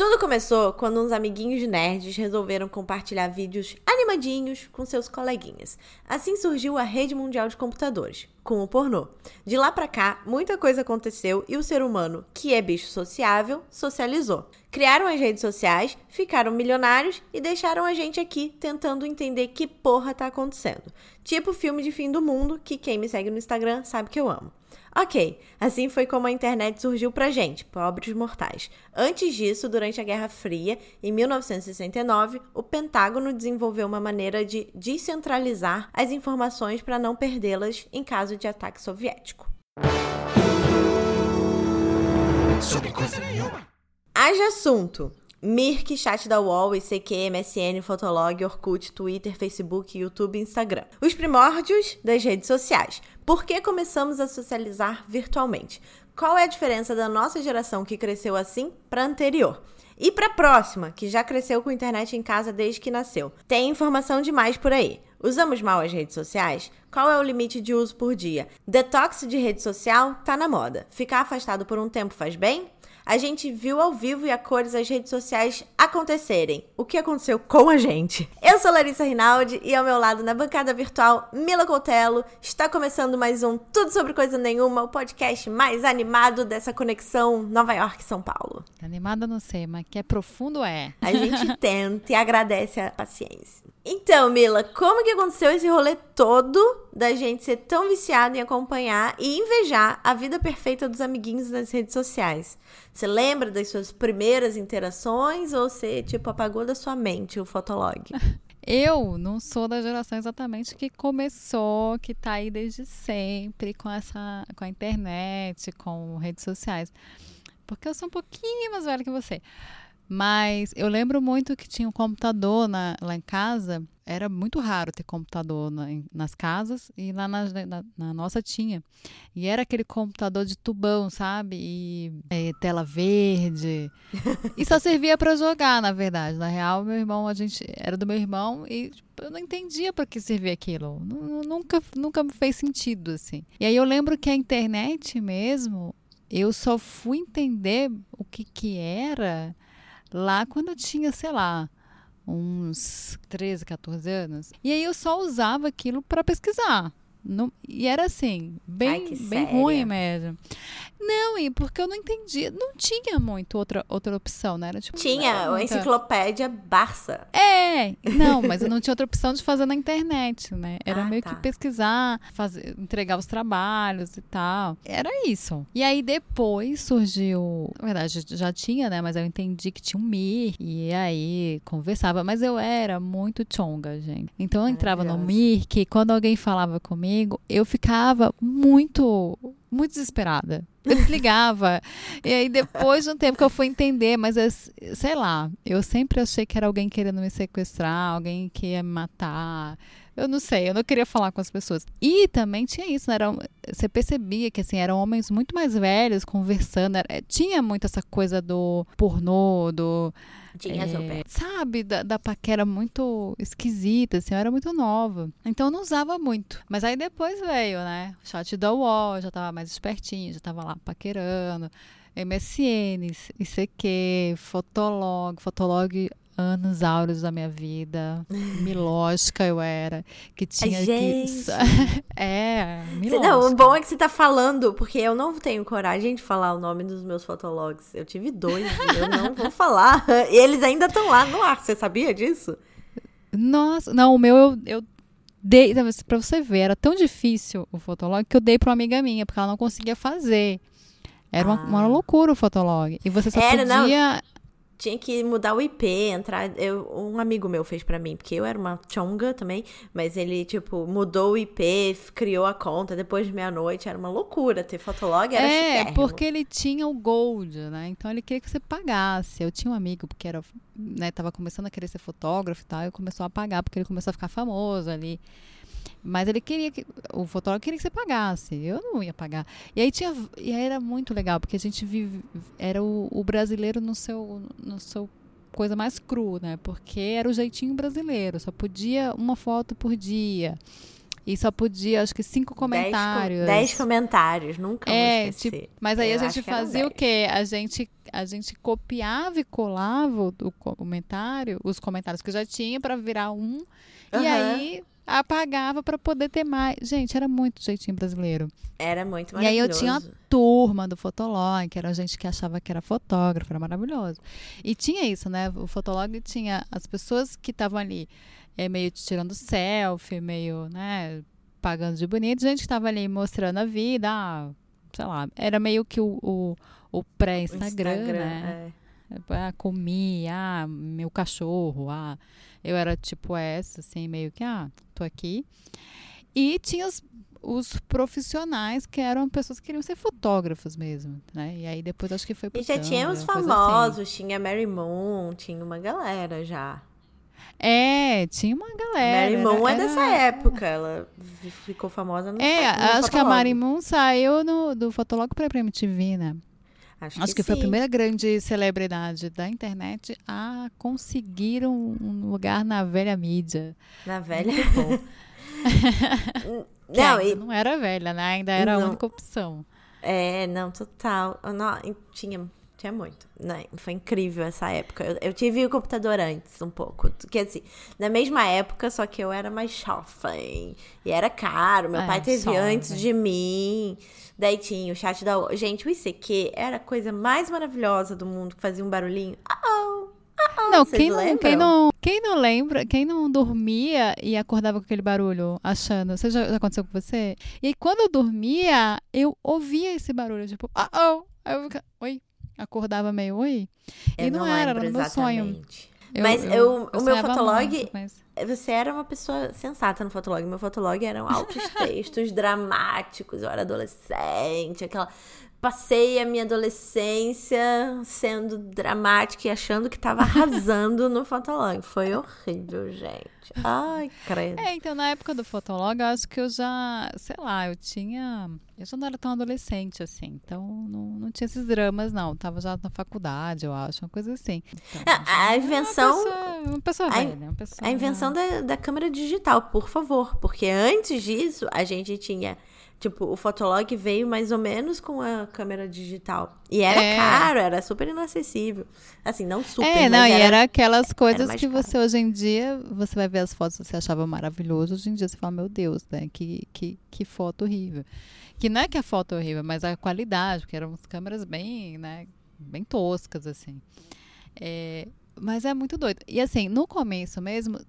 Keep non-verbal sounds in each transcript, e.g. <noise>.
Tudo começou quando uns amiguinhos nerds resolveram compartilhar vídeos animadinhos com seus coleguinhas. Assim surgiu a rede mundial de computadores, com o pornô. De lá pra cá, muita coisa aconteceu e o ser humano, que é bicho sociável, socializou. Criaram as redes sociais, ficaram milionários e deixaram a gente aqui tentando entender que porra tá acontecendo. Tipo filme de fim do mundo, que quem me segue no Instagram sabe que eu amo. Ok, assim foi como a internet surgiu pra gente, pobres mortais. Antes disso, durante a Guerra Fria, em 1969, o Pentágono desenvolveu uma maneira de descentralizar as informações para não perdê-las em caso de ataque soviético. Sobre coisa nenhuma. Haja assunto. Mirk, chat da UOL, ICQ, MSN, Fotolog, Orkut, Twitter, Facebook, YouTube e Instagram. Os primórdios das redes sociais. Por que começamos a socializar virtualmente? Qual é a diferença da nossa geração que cresceu assim para a anterior? E para a próxima, que já cresceu com internet em casa desde que nasceu. Tem informação demais por aí. Usamos mal as redes sociais? Qual é o limite de uso por dia? Detox de rede social tá na moda. Ficar afastado por um tempo faz bem? A gente viu ao vivo e a cores as redes sociais acontecerem. O que aconteceu com a gente? Eu sou Larissa Rinaldi e ao meu lado na bancada virtual, Mila Coutelo. Está começando mais um Tudo Sobre Coisa Nenhuma, o podcast mais animado dessa conexão Nova York-São Paulo. Animada não sei, mas que é profundo é. A gente <laughs> tenta e agradece a paciência. Então, Mila, como que aconteceu esse rolê todo da gente ser tão viciado em acompanhar e invejar a vida perfeita dos amiguinhos nas redes sociais? Você lembra das suas primeiras interações ou você, tipo, apagou da sua mente o Fotolog? <laughs> Eu não sou da geração exatamente que começou, que tá aí desde sempre com essa, com a internet, com redes sociais. Porque eu sou um pouquinho mais velha que você. Mas eu lembro muito que tinha um computador na, lá em casa. Era muito raro ter computador na, nas casas e lá na, na, na, nossa tinha. E era aquele computador de tubão, sabe? E é, tela verde. e só servia para jogar, na verdade. Na real, meu irmão, a gente era do meu irmão e tipo, eu não entendia para que servia aquilo. Nunca, nunca me fez sentido, assim. E aí eu lembro que a internet mesmo, eu só fui entender o que que era lá quando eu tinha, sei lá, uns 13, 14 anos. E aí eu só usava aquilo para pesquisar. Não, e era assim, bem, Ai, bem ruim mesmo. Não, e porque eu não entendia, não tinha muito outra, outra opção, né? Era, tipo, tinha, a enciclopédia Barça. É, não, mas eu não tinha outra opção de fazer na internet, né? Era ah, meio tá. que pesquisar, fazer, entregar os trabalhos e tal. Era isso. E aí depois surgiu, na verdade já tinha, né? Mas eu entendi que tinha um Mir, e aí conversava. Mas eu era muito chonga, gente. Então eu entrava no Mir, que quando alguém falava comigo, eu ficava muito muito desesperada. Eu desligava. <laughs> e aí, depois de um tempo que eu fui entender, mas eu, sei lá, eu sempre achei que era alguém querendo me sequestrar, alguém que ia me matar. Eu não sei, eu não queria falar com as pessoas. E também tinha isso, né? Era, você percebia que assim, eram homens muito mais velhos conversando. Era, tinha muito essa coisa do pornô, do tinha é, Sabe, da, da paquera muito esquisita, assim, eu era muito nova. Então eu não usava muito. Mas aí depois veio, né? Chat da UOL, já tava mais espertinho, já tava lá paquerando. MSN, ICQ, Fotolog. Fotolog anos áureos da minha vida. Milógica eu era. Que tinha Gente. que. <laughs> é, milógica. Não, o bom é que você tá falando, porque eu não tenho coragem de falar o nome dos meus fotologs. Eu tive dois eu não vou <laughs> falar. E eles ainda estão lá no ar. Você sabia disso? Nossa, não, o meu eu, eu dei. Pra você ver, era tão difícil o fotolog que eu dei pra uma amiga minha, porque ela não conseguia fazer. Era ah. uma, uma, loucura o fotolog. E você só era, podia. Não tinha que mudar o IP, entrar. Eu, um amigo meu fez para mim, porque eu era uma chonga também, mas ele, tipo, mudou o IP, criou a conta depois de meia-noite. Era uma loucura ter Fotolog, era É, chiquérrimo. porque ele tinha o Gold, né? Então ele queria que você pagasse. Eu tinha um amigo que era, né, tava começando a querer ser fotógrafo e tal, e começou a pagar, porque ele começou a ficar famoso ali. Mas ele queria que. O fotógrafo queria que você pagasse. Eu não ia pagar. E aí tinha. E aí era muito legal, porque a gente vive. Era o, o brasileiro no seu, no seu coisa mais cru, né? Porque era o jeitinho brasileiro. Só podia uma foto por dia. E só podia, acho que, cinco comentários. Dez, dez comentários, nunca é, esquecer. Tipo, mas aí Eu a gente fazia o quê? A gente, a gente copiava e colava o, o comentário, os comentários que já tinha, para virar um. Uhum. E aí apagava para poder ter mais. Gente, era muito jeitinho brasileiro. Era muito maravilhoso. E aí eu tinha a turma do Fotolog, que era gente que achava que era fotógrafo, era maravilhoso. E tinha isso, né? O Fotolog tinha as pessoas que estavam ali é, meio tirando selfie, meio, né, pagando de bonito, gente que estava ali mostrando a vida, ah, sei lá, era meio que o, o, o pré-Instagram, né? É. Ah, comi, ah, meu cachorro, ah, eu era tipo essa, assim, meio que, ah, tô aqui. E tinha os, os profissionais que eram pessoas que queriam ser fotógrafos mesmo, né? E aí depois acho que foi pro E já tinha os assim. famosos, assim. tinha Mary Moon, tinha uma galera já. É, tinha uma galera. Mary Moon é dessa época, ela ficou famosa no É, no acho Fotolog. que a Mary Moon saiu no, do Fotolog pra MTV, né? Acho, Acho que, que foi a primeira grande celebridade da internet a conseguir um, um lugar na velha mídia. Na velha? <laughs> <laughs> não, e... não era velha, né? Ainda era não. a única opção. É, não, total. Não, tinha, tinha muito. Né? Foi incrível essa época. Eu, eu tive o computador antes, um pouco. Quer dizer, na mesma época, só que eu era mais jovem. E era caro. Meu é, pai teve antes de mim. Daí tinha o chat da. Gente, o ICQ era a coisa mais maravilhosa do mundo, que fazia um barulhinho. Oh, oh, não, quem não, quem não, quem não lembra, quem não dormia e acordava com aquele barulho, achando. Você já, já aconteceu com você? E aí, quando eu dormia, eu ouvia esse barulho, tipo, ah, oh. Aí eu ficava, oi. Acordava meio, oi. Eu e não, não era, era no meu sonho. Eu, mas eu, eu, eu o meu fotolog, muito, mas... você era uma pessoa sensata no fotolog. Meu fotolog eram altos <laughs> textos dramáticos. Eu era adolescente, aquela passei a minha adolescência sendo dramática e achando que tava arrasando no Fotolog. Foi horrível, gente. Ai, credo. É, então na época do Fotolog, eu acho que eu já, sei lá, eu tinha. Eu já não era tão adolescente assim, então não, não tinha esses dramas, não. Tava já na faculdade, eu acho, uma coisa assim. Então, a, a invenção. Uma pessoa, uma pessoa a, velha, uma pessoa. A invenção da, da câmera digital, por favor. Porque antes disso, a gente tinha Tipo, o Fotolog veio mais ou menos com a câmera digital. E era é. caro, era super inacessível. Assim, não super, É, não, e era aquelas coisas que caro. você hoje em dia, você vai ver as fotos você achava maravilhoso, hoje em dia você fala, meu Deus, né? Que, que, que foto horrível. Que não é que a foto é horrível, mas a qualidade, porque eram câmeras bem, né, bem toscas, assim. É, mas é muito doido. E assim, no começo mesmo,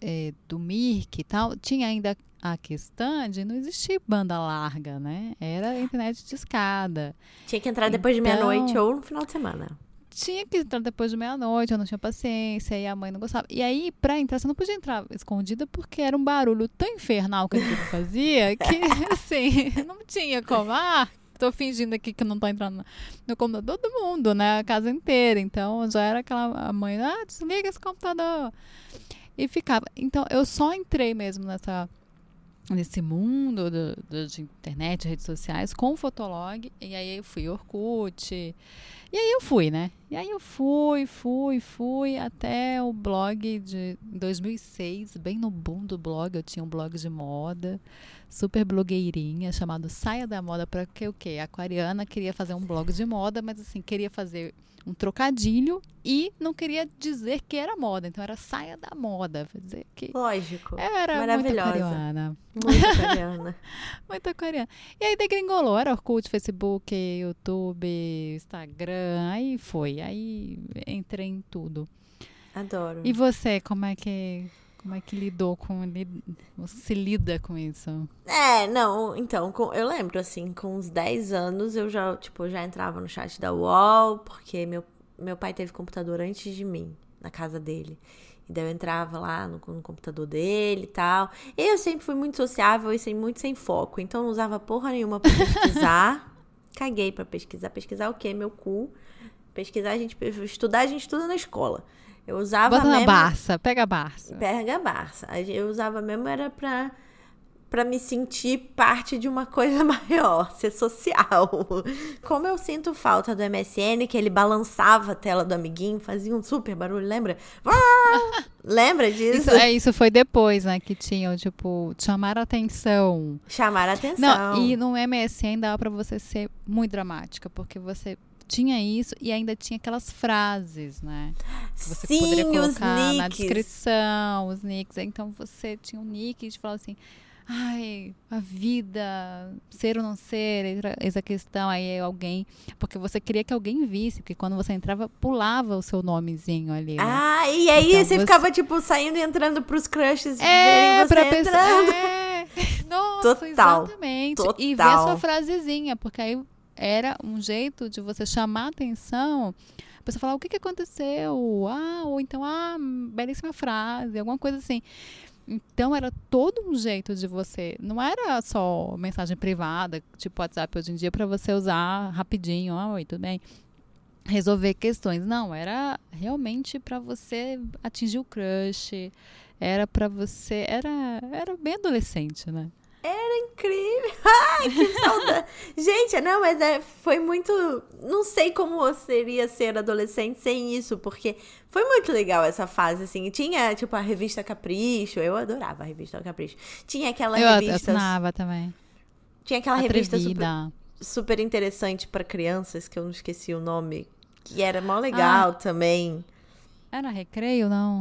é, do Mirk e tal, tinha ainda a questão de não existir banda larga, né? Era internet de escada. Tinha que entrar depois então, de meia-noite ou no final de semana. Tinha que entrar depois de meia-noite, eu não tinha paciência, e a mãe não gostava. E aí, pra entrar, você não podia entrar escondida porque era um barulho tão infernal que a gente <laughs> fazia que, <laughs> assim, não tinha como. Ah, tô fingindo aqui que não tô entrando no computador do mundo, né? A casa inteira. Então já era aquela a mãe, ah, desliga esse computador. E ficava. Então eu só entrei mesmo nessa nesse mundo do, do, de internet, redes sociais, com o Fotolog. E aí eu fui Orkut. E aí eu fui, né? E aí eu fui, fui, fui até o blog de 2006, bem no boom do blog. Eu tinha um blog de moda, super blogueirinha, chamado Saia da Moda, para que o quê? A aquariana queria fazer um blog de moda, mas assim, queria fazer um trocadilho e não queria dizer que era moda. Então era saia da moda. dizer que Lógico. Era maravilhosa. Muito aquariana. <laughs> Muito aquariana. muito aquariana. E aí degringolou. Era Orkut, Facebook, YouTube, Instagram. Aí foi. Aí entrei em tudo. Adoro. E você, como é que como é que lidou com você se lida com isso? É, não, então, com, eu lembro assim, com uns 10 anos eu já, tipo, já entrava no chat da UOL, porque meu, meu pai teve computador antes de mim, na casa dele. E daí eu entrava lá no, no computador dele e tal. Eu sempre fui muito sociável e sem, muito sem foco, então não usava porra nenhuma pra pesquisar. <laughs> Caguei pra pesquisar. Pesquisar o quê? Meu cu. Pesquisar, a gente. Estudar, a gente estuda na escola. Eu usava Bota mesmo... na Barça, pega a Barça. Pega a Barça. Eu usava mesmo era pra para me sentir parte de uma coisa <laughs> maior, ser social. Como eu sinto falta do MSN, que ele balançava a tela do amiguinho, fazia um super barulho, lembra? <laughs> lembra disso? Isso, é, isso foi depois, né? Que tinham, tipo, chamar a atenção. Chamar a atenção. Não, e no MSN dava pra você ser muito dramática, porque você tinha isso e ainda tinha aquelas frases, né? Que você Sim, poderia colocar na descrição, os nicks. Então você tinha um nick e falava assim ai, a vida, ser ou não ser, essa questão aí alguém, porque você queria que alguém visse, porque quando você entrava, pulava o seu nomezinho ali. Né? Ah, e aí então, você, você, ficava tipo saindo e entrando pros crushes é, verem você pra entrando. <laughs> É. Nossa, Total. exatamente. Total. E ver a sua frasezinha, porque aí era um jeito de você chamar atenção a pessoa falar o que, que aconteceu, ah, ou então, ah, belíssima frase, alguma coisa assim. Então era todo um jeito de você. Não era só mensagem privada, tipo WhatsApp hoje em dia, para você usar rapidinho. Ah, oi, tudo bem? Resolver questões. Não, era realmente para você atingir o crush. Era para você. Era, era bem adolescente, né? Era incrível. <laughs> Ai, que saudade. Gente, não, mas é, foi muito. Não sei como seria ser adolescente sem isso, porque foi muito legal essa fase, assim. Tinha, tipo, a revista Capricho. Eu adorava a revista Capricho. Tinha aquela eu revista. Eu assinava também. Tinha aquela Atrevida. revista super, super interessante para crianças, que eu não esqueci o nome. Que era mó legal ah, também. Era recreio, não?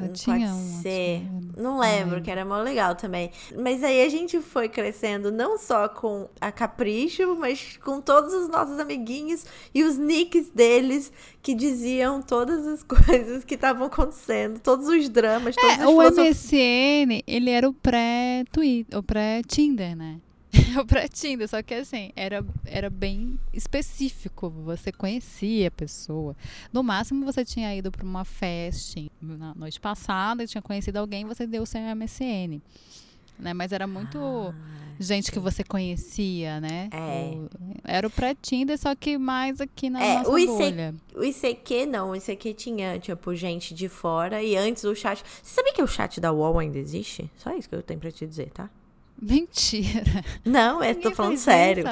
Eu tinha Pode um, ser. Não lembro, que era mó legal também. Mas aí a gente foi crescendo não só com a Capricho, mas com todos os nossos amiguinhos e os nicks deles que diziam todas as <laughs> coisas que estavam acontecendo, todos os dramas, todos é, O MSN, ele era o pré-Twitter, o pré-Tinder, né? <laughs> o pré-Tinder, só que assim, era, era bem específico. Você conhecia a pessoa. No máximo, você tinha ido para uma festa na noite passada e tinha conhecido alguém você deu o seu MSN. Né? Mas era muito ah, gente que você conhecia, né? É. O, era o pré-Tinder, só que mais aqui na é, nossa o IC, bolha. O ICQ não, o ICQ tinha, tipo, gente de fora e antes o chat... Você sabia que o chat da UOL ainda existe? Só isso que eu tenho pra te dizer, tá? Mentira. Não, eu tô falando sério. Isso,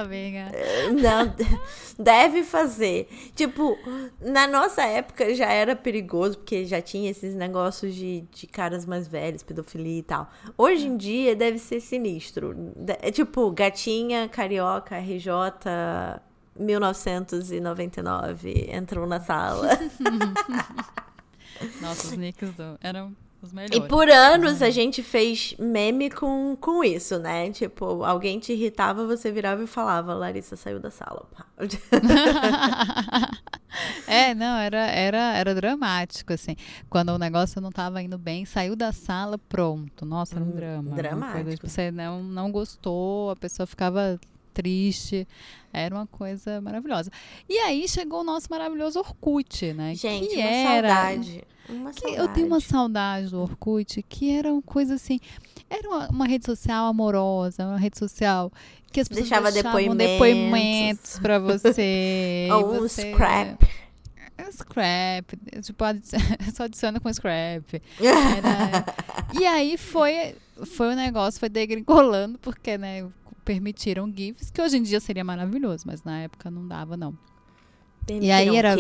eh, Não, <laughs> deve fazer. Tipo, na nossa época já era perigoso, porque já tinha esses negócios de, de caras mais velhos, pedofilia e tal. Hoje em dia deve ser sinistro. É tipo, gatinha, carioca, RJ, 1999, entrou na sala. <laughs> Nossa, os nicks eram os melhores. E por anos a gente fez meme com, com isso, né? Tipo, alguém te irritava, você virava e falava, Larissa saiu da sala. <laughs> é, não, era, era, era dramático, assim. Quando o negócio não estava indo bem, saiu da sala, pronto. Nossa, era um hum, drama. Dramático. Coisa, tipo, você não, não gostou, a pessoa ficava triste. Era uma coisa maravilhosa. E aí chegou o nosso maravilhoso Orkut, né? Gente, que uma era... saudade. Uma que eu tenho uma saudade do Orkut, que era uma coisa assim. Era uma, uma rede social amorosa, uma rede social que as pessoas Deixava depoimentos, depoimentos para <laughs> você. Ou um você... scrap. Scrap, tipo, <laughs> só adiciona com scrap. Era... <laughs> e aí foi, foi o um negócio, foi degringolando, porque, né, permitiram GIFs, que hoje em dia seria maravilhoso, mas na época não dava, não. Permitiram e aí era.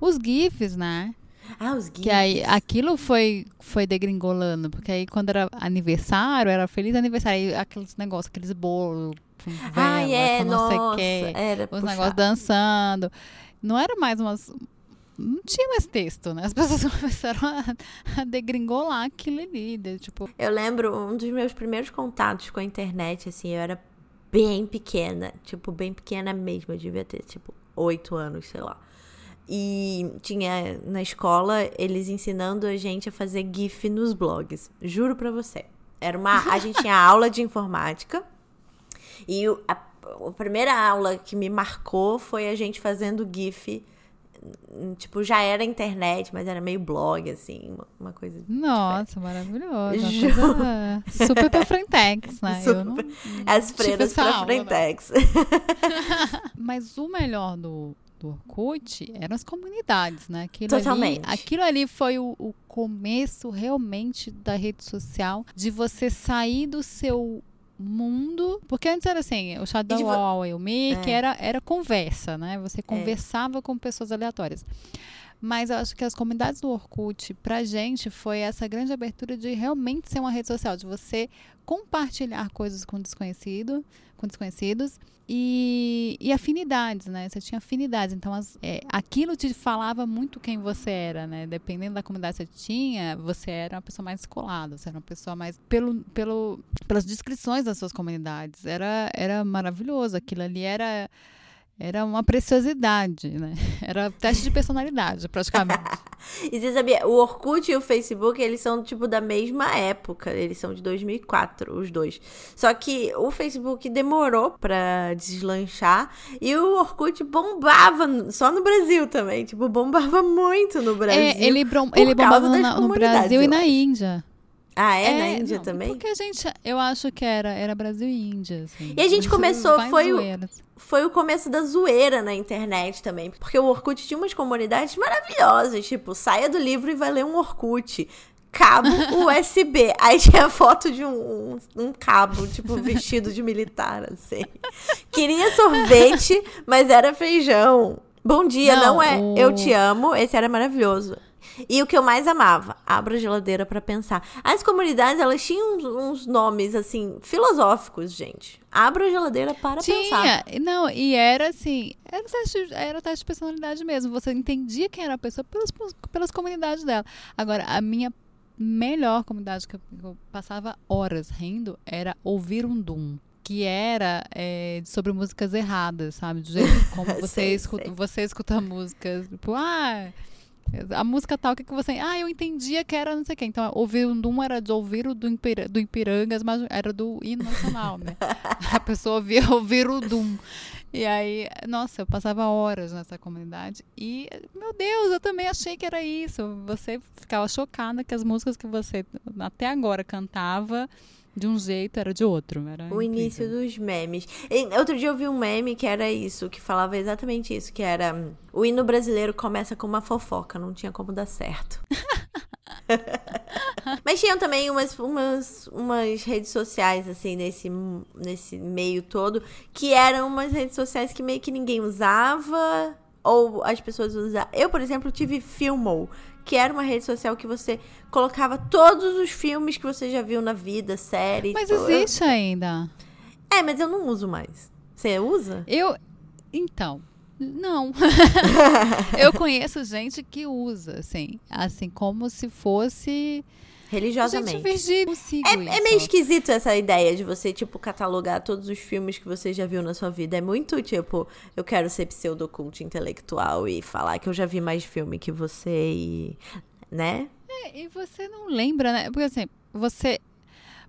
Os GIFs, né? Ah, os GIFs. Que aí aquilo foi, foi degringolando, porque aí quando era aniversário, era feliz aniversário, aí aqueles negócios, aqueles bolos vela, ah, é, não nossa, sei o Era os negócios dançando. Não era mais umas. Não tinha mais texto, né? As <laughs> pessoas começaram a, a degringolar aquilo ali. De, tipo... Eu lembro um dos meus primeiros contatos com a internet, assim, eu era bem pequena. Tipo, bem pequena mesmo. Eu devia ter, tipo, oito anos, sei lá. E tinha na escola eles ensinando a gente a fazer GIF nos blogs. Juro pra você. Era uma. A gente tinha <laughs> aula de informática. E a, a primeira aula que me marcou foi a gente fazendo GIF tipo, já era internet, mas era meio blog, assim, uma, coisa. Nossa, maravilhoso. Coisa super pra Frentex, né? Super, não, As freiras pra aula, Frentex. <laughs> <laughs> mas o melhor do, do Orkut eram as comunidades, né? Aquilo Totalmente. Ali, aquilo ali foi o, o começo realmente da rede social, de você sair do seu mundo. Porque antes era assim, o UOL e o Mickey é. era, era conversa, né? Você é. conversava é. com pessoas aleatórias. Mas eu acho que as comunidades do Orkut, pra gente, foi essa grande abertura de realmente ser uma rede social, de você compartilhar coisas com desconhecido, com desconhecidos e, e afinidades, né? Você tinha afinidades, então as, é, aquilo te falava muito quem você era, né? Dependendo da comunidade que você tinha, você era uma pessoa mais descolada, você era uma pessoa mais pelo, pelo pelas descrições das suas comunidades, era era maravilhoso, aquilo ali era era uma preciosidade, né? <laughs> Era teste de personalidade, praticamente. E você sabia, o Orkut e o Facebook, eles são, tipo, da mesma época. Eles são de 2004, os dois. Só que o Facebook demorou pra deslanchar e o Orkut bombava só no Brasil também. Tipo, bombava muito no Brasil. É, ele, ele bombava no, no Brasil e na Índia. Ah, é? é na Índia não, também? Porque a gente, eu acho que era, era Brasil e Índia. Assim. E a gente começou, foi o, foi o começo da zoeira na internet também. Porque o Orkut tinha umas comunidades maravilhosas. Tipo, saia do livro e vai ler um Orkut. Cabo <laughs> USB. Aí tinha foto de um, um, um cabo, tipo, vestido de militar, assim. Queria sorvete, <laughs> mas era feijão. Bom dia, não, não é o... eu te amo. Esse era maravilhoso. E o que eu mais amava, abra a geladeira para pensar. As comunidades, elas tinham uns, uns, nomes, assim, filosóficos, gente. Abra a geladeira para Tinha. pensar. Não, e era assim, era teste, era teste de personalidade mesmo. Você entendia quem era a pessoa pelas, pelas comunidades dela. Agora, a minha melhor comunidade que eu, passava horas rindo era ouvir um Doom que era é, sobre músicas erradas, sabe? Do jeito <laughs> como você, sei, escuta, sei. você escuta músicas, tipo, ah, a música tal, que, que você. Ah, eu entendia que era não sei o quê. Então, ouvir o Dum era de ouvir o do, Impir, do Ipirangas, mas era do hino nacional, né? <laughs> a pessoa ouvia ouvir o Dum. E aí, nossa, eu passava horas nessa comunidade. E, meu Deus, eu também achei que era isso. Você ficava chocada que as músicas que você até agora cantava de um jeito, era de outro. Era o incrível. início dos memes. E, outro dia eu vi um meme que era isso, que falava exatamente isso, que era o hino brasileiro começa com uma fofoca, não tinha como dar certo. <laughs> Mas tinham também umas, umas, umas redes sociais, assim, nesse, nesse meio todo, que eram umas redes sociais que meio que ninguém usava, ou as pessoas usavam. Eu, por exemplo, tive Filmo, que era uma rede social que você colocava todos os filmes que você já viu na vida, série. Mas existe ainda. É, mas eu não uso mais. Você usa? Eu. Então. Não. <laughs> eu conheço gente que usa, assim. Assim, como se fosse. Religiosamente. Gente, é, é, meio esquisito essa ideia de você, tipo, catalogar todos os filmes que você já viu na sua vida. É muito, tipo, eu quero ser pseudocult intelectual e falar que eu já vi mais filme que você e. né? É, e você não lembra, né? Porque assim, você.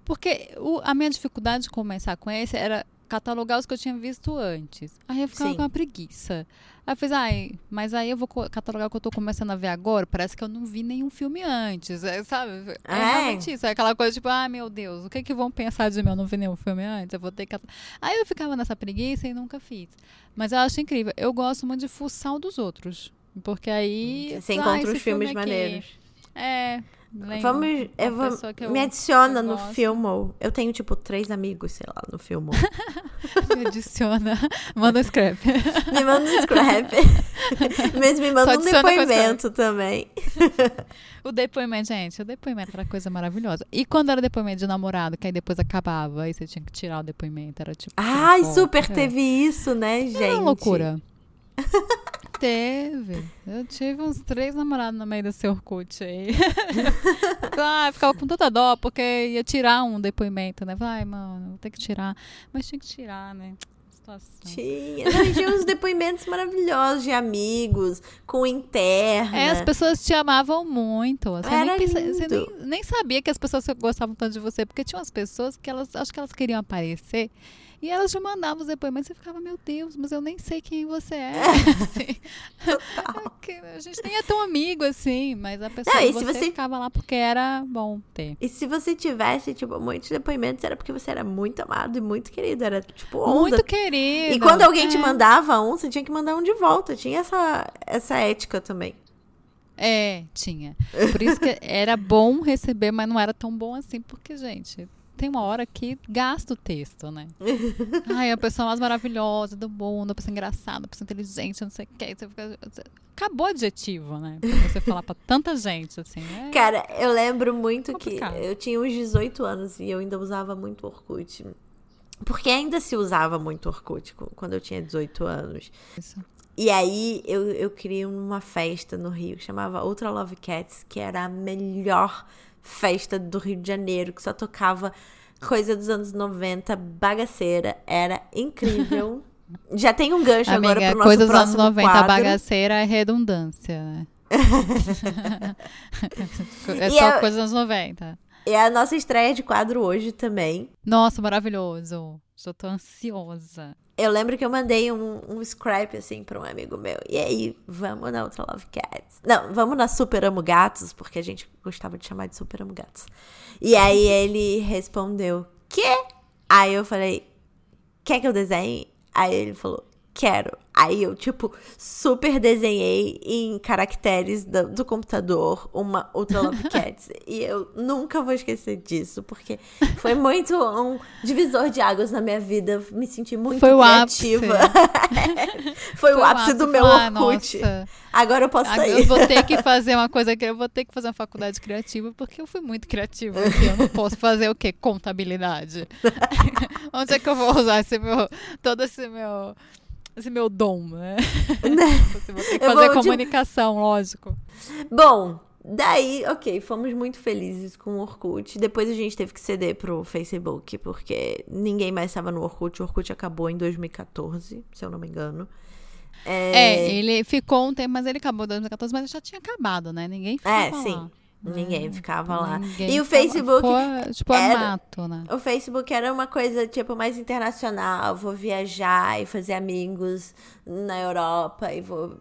Porque o, a minha dificuldade de começar com esse era catalogar os que eu tinha visto antes. Aí eu ficava Sim. com uma preguiça. Aí eu fiz, ai, mas aí eu vou catalogar o que eu tô começando a ver agora. Parece que eu não vi nenhum filme antes. É, sabe? É, é realmente isso. É aquela coisa tipo, ah, meu Deus, o que que vão pensar de mim? Eu não vi nenhum filme antes. Eu vou ter que. Aí eu ficava nessa preguiça e nunca fiz. Mas eu acho incrível. Eu gosto muito de fuçar o dos outros. Porque aí. Você encontra os filmes filme maneiros. É. Vamos, eu vou, eu, me adiciona no Filmo. Eu tenho, tipo, três amigos, sei lá, no Filmo. <laughs> me adiciona. Manda um scrap. me manda um scrap. <laughs> Mas me manda um depoimento também. <laughs> o depoimento, gente, o depoimento era coisa maravilhosa. E quando era depoimento de namorado, que aí depois acabava, aí você tinha que tirar o depoimento, era tipo... Ai, super é. teve isso, né, gente? Era uma loucura. Teve. Eu tive uns três namorados no meio desse Orkut aí. <laughs> ah, ficava com tanta dó, porque ia tirar um depoimento, né? Vai, mano, vou ter que tirar. Mas tinha que tirar, né? Situação. Tinha. Não, tinha uns depoimentos maravilhosos de amigos, com interna. É, as pessoas te amavam muito. Você, nem, pensa, você nem, nem sabia que as pessoas gostavam tanto de você, porque tinha umas pessoas que elas, acho que elas queriam aparecer E elas te mandavam os depoimentos e ficava, meu Deus, mas eu nem sei quem você é. assim. <laughs> a gente nem é tão amigo assim, mas a pessoa Não, você, você, ficava lá porque era bom ter. E se você tivesse, tipo, muitos depoimentos, era porque você era muito amado e muito querido. Era, tipo, onda. Muito querido. E quando alguém é. te mandava um, você tinha que mandar um de volta. Tinha essa, essa ética também. É, tinha. Por isso que era bom receber, mas não era tão bom assim, porque, gente, tem uma hora que gasta o texto, né? <laughs> Ai, a pessoa mais maravilhosa do mundo, a pessoa engraçada, a pessoa inteligente, não sei o que. Você fica... Acabou o adjetivo, né? Pra você falar pra tanta gente, assim. É Cara, eu lembro muito complicado. que eu tinha uns 18 anos e eu ainda usava muito Orkut. Porque ainda se usava muito Orkut quando eu tinha 18 anos. Isso. E aí eu, eu criei uma festa no Rio que chamava Ultra Love Cats, que era a melhor festa do Rio de Janeiro, que só tocava coisa dos anos 90, bagaceira. Era incrível. <laughs> Já tem um gancho Amiga, agora pro nosso coisa dos anos 90, quadro. bagaceira é redundância, né? <laughs> <laughs> é só é, coisa dos anos 90. É a nossa estreia de quadro hoje também. Nossa, maravilhoso. Estou tão ansiosa. Eu lembro que eu mandei um, um scrap assim para um amigo meu. E aí, vamos na Ultra Love Cats. Não, vamos na Super Amo Gatos, porque a gente gostava de chamar de Super Amo Gatos. E aí ele respondeu: "Quê?" Aí eu falei: "Quer que eu desenhe?" Aí ele falou: "Quero". Aí eu, tipo, super desenhei em caracteres do, do computador uma Ultra Love <laughs> Cats. e eu nunca vou esquecer disso, porque foi muito um divisor de águas na minha vida. Me senti muito foi criativa. <laughs> foi, foi, o ápice, ápice do meu ah, Orkut. Nossa. Agora eu posso sair. Eu vou ter que <laughs> fazer uma coisa que eu vou ter que fazer uma faculdade criativa, porque eu fui muito criativa aqui. Eu não posso fazer o quê? Contabilidade. Onde é que eu vou usar esse meu. Todo esse meu esse meu dom, né? né? <laughs> Você vai ter que fazer comunicação, lógico. Bom, daí, ok, fomos muito felizes com o Orkut. Depois a gente teve que ceder pro Facebook, porque ninguém mais estava no Orkut. O Orkut acabou em 2014, se eu não me engano. É, é ele ficou um tempo, mas ele acabou em 2014, mas já tinha acabado, né? Ninguém ficou É, sim. Ninguém ficava lá. Ninguém e o Facebook. Ficou, tipo, era, mato, né? O Facebook era uma coisa, tipo, mais internacional. Vou viajar e fazer amigos na Europa e vou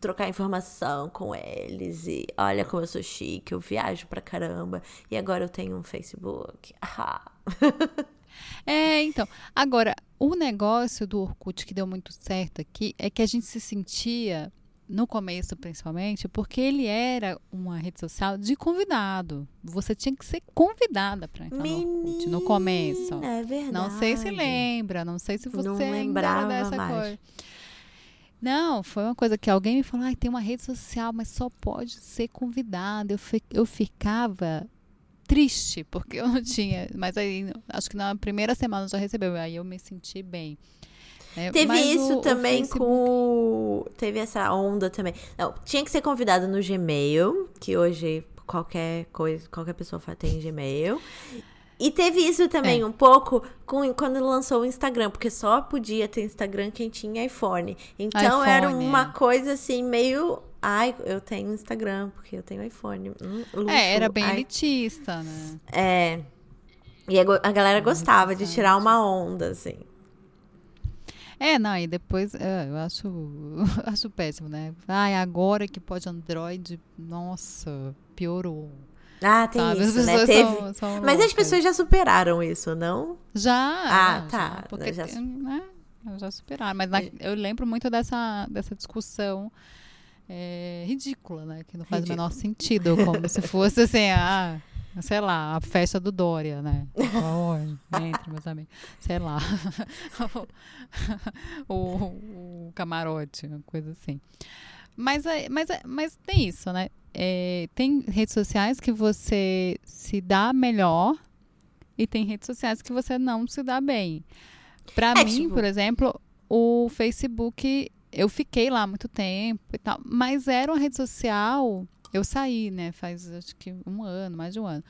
trocar informação com eles. E olha como eu sou chique, eu viajo pra caramba. E agora eu tenho um Facebook. <laughs> é, então. Agora, o negócio do Orkut que deu muito certo aqui é que a gente se sentia no começo principalmente, porque ele era uma rede social de convidado. Você tinha que ser convidada para entrar Menina, no Orkut no começo. É verdade. Não sei se lembra, não sei se você não lembrava dessa mais. coisa. Não, foi uma coisa que alguém me falou, ah, tem uma rede social, mas só pode ser convidado. Eu, eu ficava triste, porque eu não tinha. Mas aí, acho que na primeira semana já recebeu. Aí eu me senti bem. É, teve isso o, também o com. Teve essa onda também. Não, tinha que ser convidado no Gmail, que hoje qualquer coisa, qualquer pessoa tem Gmail. E teve isso também é. um pouco com, quando lançou o Instagram, porque só podia ter Instagram quem tinha iPhone. Então iPhone, era uma é. coisa assim, meio. Ai, eu tenho Instagram, porque eu tenho iPhone. Hum, luxo, é, era bem ai. elitista, né? É. E a, a galera gostava de tirar uma onda, assim. É, não, e depois é, eu acho, <laughs> acho péssimo, né? Ai, agora que pode Android, nossa, piorou. Ah, tem Sabe? isso, né? Teve... São, são Mas as pessoas já superaram isso, não? Já. Ah, já, tá. Porque, já... Né? já superaram. Mas na, eu lembro muito dessa, dessa discussão é, ridícula, né? Que não faz Ridículo. o menor sentido. Como se fosse assim, <laughs> ah sei lá, a festa do Dória, né? entre meus amigos. Sei lá. <laughs> o, o, camarote, uma coisa assim. Mas, mas, mas tem isso, né? É, tem redes sociais que você se dá melhor e tem redes sociais que você não se dá bem. Para é, mim, tipo... por exemplo, o Facebook, eu fiquei lá muito tempo e tal, mas era uma rede social eu saí, né? Faz acho que um ano, mais de um ano.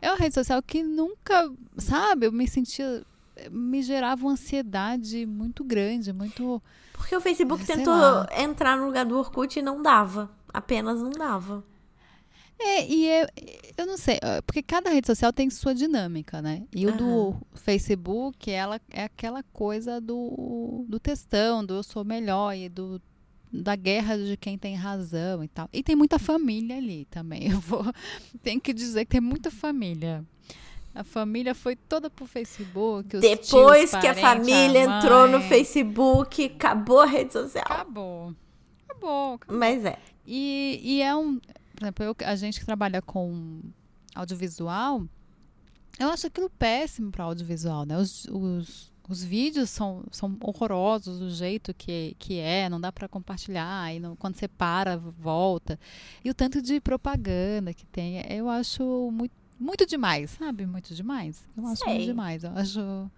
É uma rede social que nunca, sabe, eu me sentia. Me gerava uma ansiedade muito grande, muito. Porque o Facebook tentou lá. entrar no lugar do Orkut e não dava. Apenas não dava. É, e eu, eu não sei, porque cada rede social tem sua dinâmica, né? E o do Facebook, ela é aquela coisa do, do textão, do eu sou melhor e do da guerra de quem tem razão e tal. E tem muita família ali também. <laughs> Eu vou tem que dizer que tem muita família. A família foi toda pro Facebook. Depois tios, que a família a entrou no Facebook, acabou a rede social. Acabou. Acabou. acabou. Mas é. E, e é um. Por exemplo, eu, a gente que trabalha com audiovisual, eu acho aquilo péssimo para audiovisual, né? Os, os, os vídeos são, são horrorosos do jeito que, que é, não dá para compartilhar, e não, quando você para, volta. E o tanto de propaganda que tem, eu acho muito muito demais, sabe? Muito demais. Eu acho Sei. muito demais. Eu acho.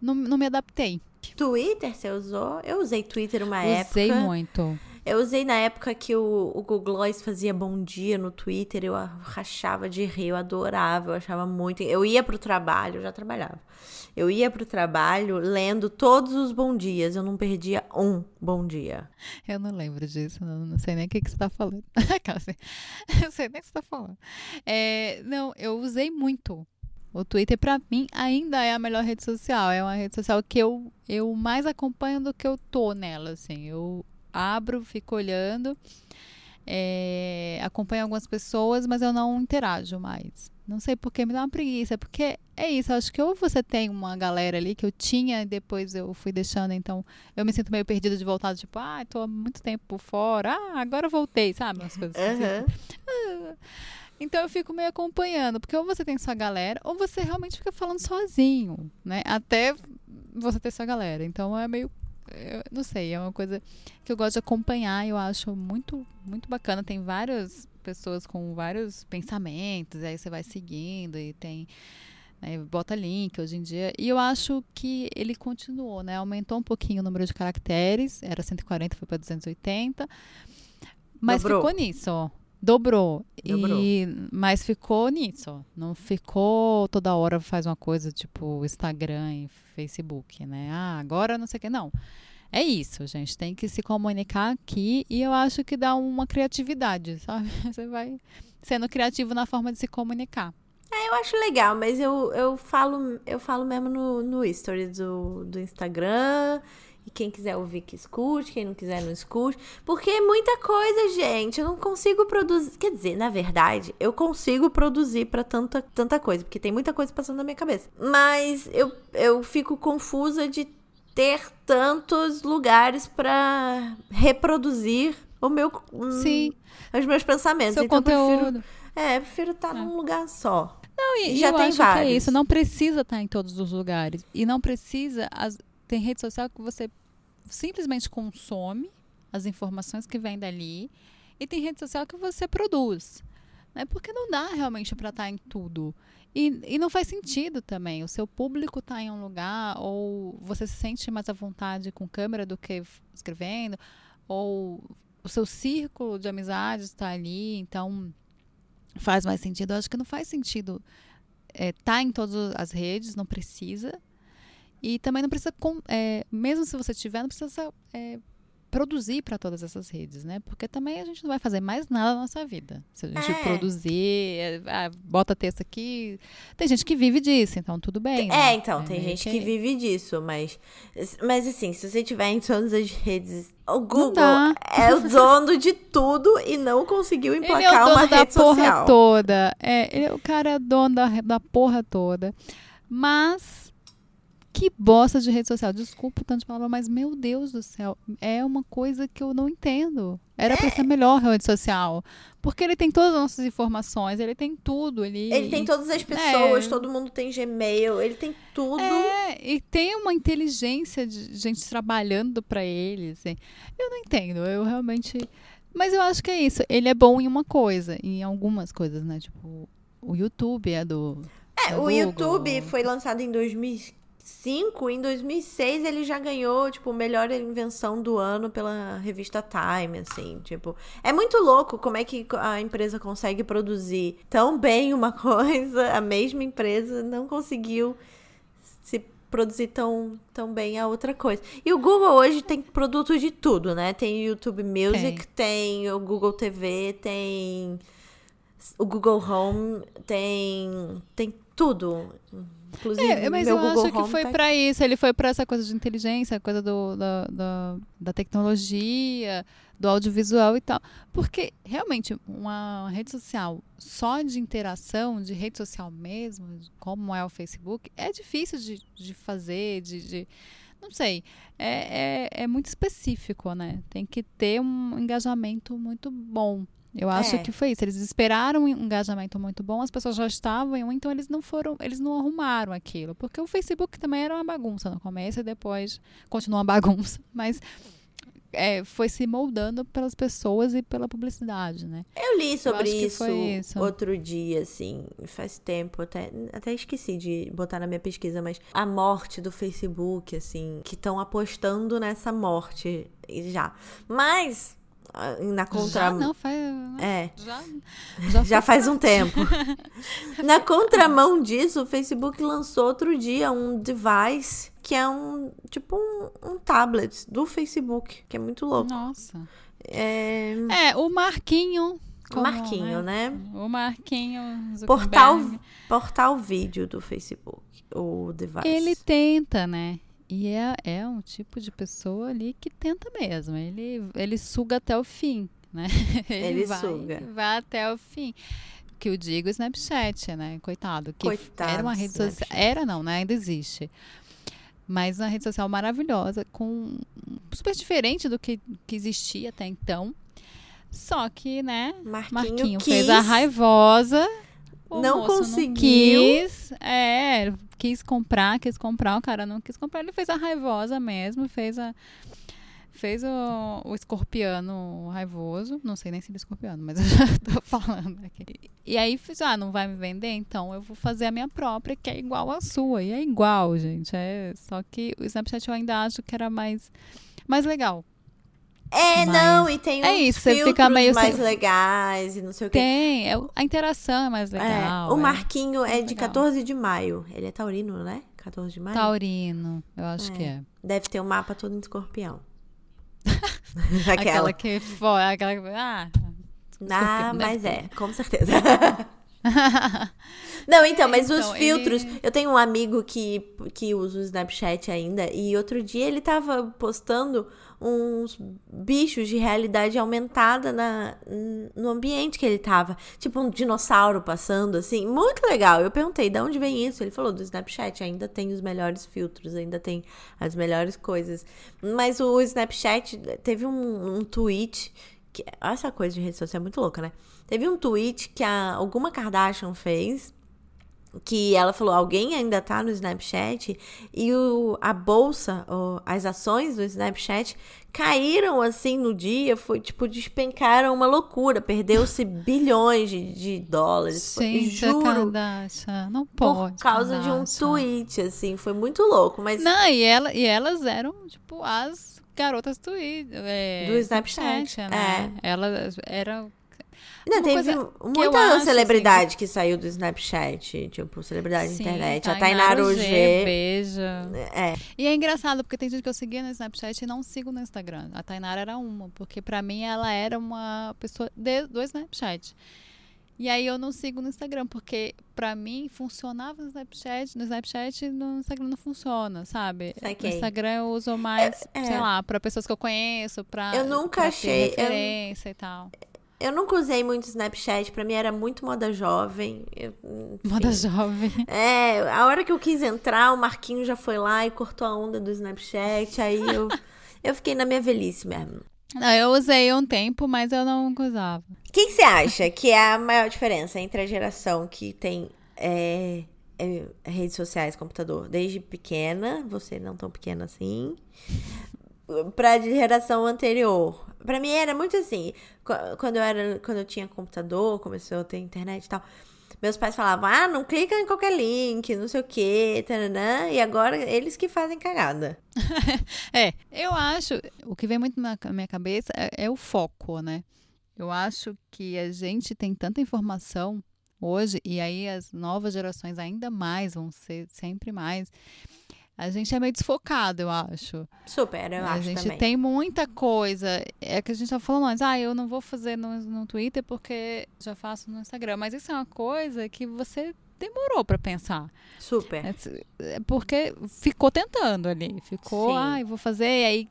Não, não me adaptei. Twitter você usou? Eu usei Twitter uma Usei época. Usei muito. Eu usei na época que o, o Google Gloss fazia bom dia no Twitter, eu rachava de rir, eu adorava, eu achava muito. Eu ia pro trabalho, eu já trabalhava. Eu ia pro trabalho lendo todos os bom dias, eu não perdia um bom dia. Eu não lembro disso, não, não sei nem o que, que você tá falando. <laughs> eu <laughs> sei nem o que você tá falando. É, não, eu usei muito. O Twitter, para mim, ainda é a melhor rede social. É uma rede social que eu, eu mais acompanho do que eu tô nela, assim. Eu abro, fico olhando, é, acompanho algumas pessoas, mas eu não interajo mais. Não sei porque me dá uma preguiça, porque é isso, acho que ou você tem uma galera ali que eu tinha e depois eu fui deixando, então eu me sinto meio perdida de voltar, tipo, ah, tô há muito tempo fora, ah, agora voltei, sabe? Umas coisas assim. Uhum. Então eu fico meio acompanhando, porque ou você tem sua galera, ou você realmente fica falando sozinho, né? Até você ter sua galera. Então é meio eu não sei, é uma coisa que eu gosto de acompanhar, eu acho muito, muito bacana. Tem várias pessoas com vários pensamentos, aí você vai seguindo e tem. Né, bota link hoje em dia. E eu acho que ele continuou, né? Aumentou um pouquinho o número de caracteres, era 140, foi para 280. Mas Dobrou. ficou nisso. Dobrou. Dobrou. E, mas ficou nisso. Não ficou toda hora faz uma coisa tipo Instagram e Facebook, né? Ah, agora não sei o que. Não. É isso, gente. Tem que se comunicar aqui e eu acho que dá uma criatividade, <laughs> sabe? Você vai sendo criativo na forma de se comunicar. É, eu acho legal, mas eu, eu falo eu falo mesmo no, no story do, do Instagram. E quem quiser ouvir que escute, quem não quiser não escute. Porque é muita coisa, gente. Eu não consigo produzir. Quer dizer, na verdade, eu consigo produzir para tanta, tanta coisa. Porque tem muita coisa passando na minha cabeça. Mas eu, eu fico confusa de ter tantos lugares para reproduzir o meu Sim. os meus pensamentos. Seu então conteúdo. Eu prefiro, é, eu prefiro estar tá ah. num lugar só. Não, e, e já tem vários. é isso, não precisa estar tá em todos os lugares e não precisa as, tem rede social que você simplesmente consome as informações que vêm dali e tem rede social que você produz. Né? Porque não dá realmente para estar tá em tudo. E, e não faz sentido também. O seu público está em um lugar, ou você se sente mais à vontade com câmera do que escrevendo, ou o seu círculo de amizades está ali, então faz mais sentido. Eu acho que não faz sentido estar é, tá em todas as redes, não precisa. E também não precisa, é, mesmo se você tiver, não precisa é, produzir para todas essas redes, né? Porque também a gente não vai fazer mais nada na nossa vida. Se a gente é. produzir, é, ah, bota texto aqui. Tem gente que vive disso, então tudo bem. É, né? então, tem gente que... vive disso, mas. Mas assim, se você tiver em todas as redes. O Google é o dono de tudo e não conseguiu emplacar ele é o dono uma da rede porra social. toda. É, ele, o cara é dono da, da porra toda. Mas que bosta de rede social. Desculpa tanto de palavra, mas meu Deus do céu, é uma coisa que eu não entendo. Era é. para ser melhor a rede social. Porque ele tem todas as nossas informações, ele tem tudo. Ele, ele tem todas as pessoas, é. todo mundo tem Gmail, ele tem tudo. É, e tem uma inteligência de gente trabalhando para ele. Assim. Eu não entendo, eu realmente. Mas eu acho que é isso. Ele é bom em uma coisa, em algumas coisas, né? Tipo, o YouTube é do. É, o Google. YouTube foi lançado em 2015. 2005, em 2006 ele já ganhou, tipo, melhor invenção do ano pela revista Time, assim, tipo, é muito louco como é que a empresa consegue produzir tão bem uma <laughs> coisa, a mesma empresa não conseguiu se produzir tão, tão bem a outra coisa. E o Google hoje tem produtos de tudo, né? Tem YouTube Music, tem, tem o Google TV, tem O Google Home tem, tem tudo. Inclusive, É, mas eu Google acho que Home foi tá pra isso. Ele foi pra essa coisa de inteligência, coisa do, da, da, da tecnologia, do audiovisual e tal. Porque, realmente, uma rede social só de interação, de rede social mesmo, como é o Facebook, é difícil de, de fazer, de, de- Não sei. É, é, é muito específico, né? Tem que ter um engajamento muito bom. Eu acho É. que foi isso. Eles esperaram um engajamento muito bom, as pessoas já estavam, em um, então eles não foram, eles não arrumaram aquilo. Porque o Facebook também era uma bagunça no começo e depois continua uma <laughs> bagunça. Mas é, foi se moldando pelas pessoas e pela publicidade, né? Eu li sobre que isso, isso. outro dia, assim, faz tempo, até, até esqueci de botar na minha pesquisa, mas a morte do Facebook, assim, que estão apostando nessa morte já. Mas, na contra... Já não faz. É, Já, já, <laughs> já faz um tempo. <laughs> Na contramão disso, o Facebook lançou outro dia um device que é um, tipo um, um tablet do Facebook, que é muito louco. Nossa. É, É, o Marquinho. como, Marquinho, né? O Marquinho. Portal, Zuckerberg, portal vídeo do Facebook, o device. Ele tenta, né? E é, é um tipo de pessoa ali que tenta mesmo. Ele, ele suga até o fim, né? <laughs> Ele vai, suga. Vai até o fim. Que eu digo Snapchat, né? Coitado. Que Coitado era uma rede social. Era não, né? Ainda existe. Mas uma rede social maravilhosa, com super diferente do que, que existia até então. Só que, né? Marquinho, Marquinho fez a raivosa. Não moço conseguiu. quis, é, quis comprar, quis comprar, o cara não quis comprar. Ele fez a raivosa mesmo, fez a. Fez o, o escorpiano raivoso. Não sei nem se ele é escorpiano, mas <laughs> eu já tô falando aqui. E aí fiz, ah, não vai me vender? Então eu vou fazer a minha própria, que é igual à sua. E é igual, gente. É, só que o Snapchat eu ainda acho que era mais, mais legal. É, Mas não, e tem é isso, você fica meio mais sem- legais e não sei o quê. Tem, é, o- a interação é mais É, legal. o é. Marquinho é de legal. 14 de maio. Ele é taurino, né? 14 de maio. Taurino, eu acho que é. Deve ter o mapa todo em escorpião. <laughs> Aquela, Aquela. que foi, aquela que ah, Ah, deve mas é, com certeza. <laughs> Não, então, mas os Então, filtros. ele- Eu tenho um amigo que, que usa o Snapchat ainda, e outro dia ele tava postando uns bichos de realidade aumentada na, no ambiente que ele tava. Tipo um dinossauro passando, assim. Muito legal. Eu perguntei de onde vem isso. Ele falou do Snapchat. Ainda tem os melhores filtros, ainda tem as melhores coisas. Mas o Snapchat teve um, um tweet. Que, essa coisa de rede social é muito louca, né? Teve um tweet que a, alguma Kardashian fez que ela falou, alguém ainda tá no Snapchat e o, a bolsa, o- as ações do Snapchat caíram assim no dia, foi tipo, despencaram uma loucura, perdeu-se <laughs> bilhões de, de dólares, Gente, a juro, Kardashian, não por pode. causa de um tweet, assim, foi muito louco, mas Não, e, ela, e elas eram, tipo, as garotas do, é, Do Snapchat, né? Elas eram. Não, teve que eu muita assim, celebridade que saiu do Snapchat, tipo, celebridade da Sim, internet, a Tainara Tainara G, G, Beija. é, E é engraçado, porque tem gente que eu seguia no Snapchat e não sigo no Instagram. A Tainara era uma, porque pra mim ela era uma pessoa de- do Snapchat. E aí eu não sigo no Instagram, porque pra mim funcionava no Snapchat, no Snapchat no Instagram não funciona, sabe? Saquei. No Instagram eu uso mais, É, é. sei lá, pra pessoas que eu conheço, pra, Eu nunca pra achei- eu- referência e tal. Eu nunca usei muito Snapchat, pra mim era muito moda jovem. eu-. Moda jovem. É, a hora que eu quis entrar, o Marquinho já foi lá e cortou a onda do Snapchat, aí eu, <laughs> eu fiquei na minha velhice mesmo. Não, eu usei um tempo, mas eu não usava. O que, você acha que é a maior diferença entre a geração que tem é, é, redes sociais, computador, desde pequena, você não tão pequena assim, pra geração anterior? Pra mim era muito assim, qu- quando eu era, quando eu tinha computador, começou a ter internet e tal, meus pais falavam, ah, não clica em qualquer link, não sei o que, e agora eles que fazem cagada. <laughs> É, eu acho, o que vem muito na minha cabeça é, é o foco, né? Eu acho que a gente tem tanta informação hoje, e aí as novas gerações ainda mais vão ser sempre mais. A gente é meio desfocado, eu acho. Super, eu a acho A gente também. tem muita coisa. É que a gente tá falando antes, ah, eu não vou fazer no, no Twitter porque já faço no Instagram. Mas isso é uma coisa que você demorou para pensar. Super. É, é porque ficou tentando ali. Ficou, ah, eu vou fazer. E aí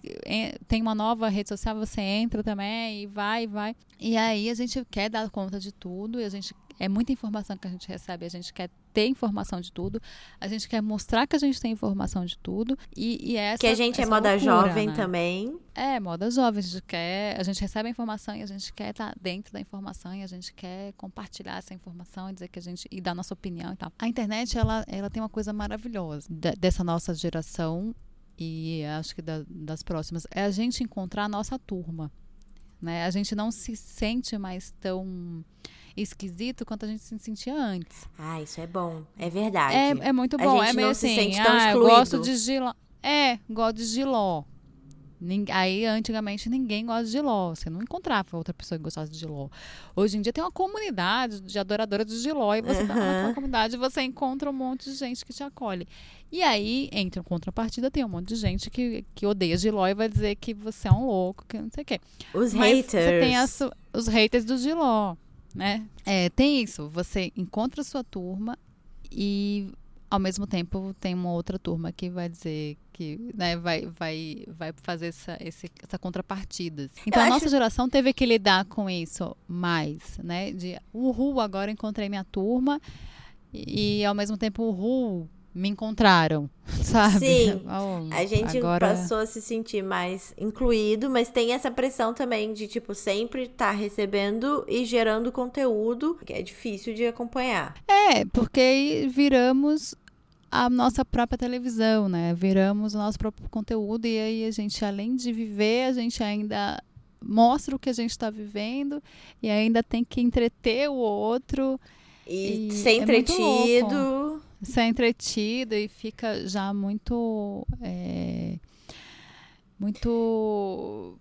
tem uma nova rede social, você entra também e vai, vai. E aí a gente quer dar conta de tudo e a gente é muita informação que a gente recebe, a gente quer ter informação de tudo, a gente quer mostrar que a gente tem informação de tudo. E, e essa, que a gente é moda loucura, jovem né? também. É, moda jovem, a gente quer, a gente recebe a informação e a gente quer estar dentro da informação e a gente quer compartilhar essa informação e dizer que a gente e dar nossa opinião e tal. A internet ela, ela tem uma coisa maravilhosa dessa nossa geração e acho que da, das próximas é a gente encontrar a nossa turma, né? A gente não se sente mais tão esquisito quanto a gente se sentia antes. Ah, isso é bom. É verdade. É, é muito bom. é meio assim, ah, eu gosto de giló. É, gosto de giló. Aí, antigamente, ninguém gosta de giló. Você não encontrava outra pessoa que gostasse de giló. Hoje em dia tem uma comunidade de adoradoras de giló. E você uhum. tá naquela comunidade você encontra um monte de gente que te acolhe. E aí, entre contrapartida, tem um monte de gente que, que odeia giló e vai dizer que você é um louco, que não sei o quê. Os Mas haters. Você tem as, os haters do giló né? É, tem isso, você encontra a sua turma e ao mesmo tempo tem uma outra turma que vai dizer que né, vai, vai, vai fazer essa, esse, essa contrapartida. Então Eu a nossa acho... geração teve que lidar com isso mais, né? De uhul, agora encontrei minha turma e, e ao mesmo tempo uhul, me encontraram, <laughs> sabe? Sim. <laughs> Oh, a gente agora... passou a se sentir mais incluído, mas tem essa pressão também de, tipo, sempre estar tá recebendo e gerando conteúdo que é difícil de acompanhar. É, porque viramos a nossa própria televisão, né? Viramos o nosso próprio conteúdo e aí a gente, além de viver, a gente ainda mostra o que a gente está vivendo e ainda tem que entreter o outro. E, e ser é entretido ser entretido e fica já muito. É, muito.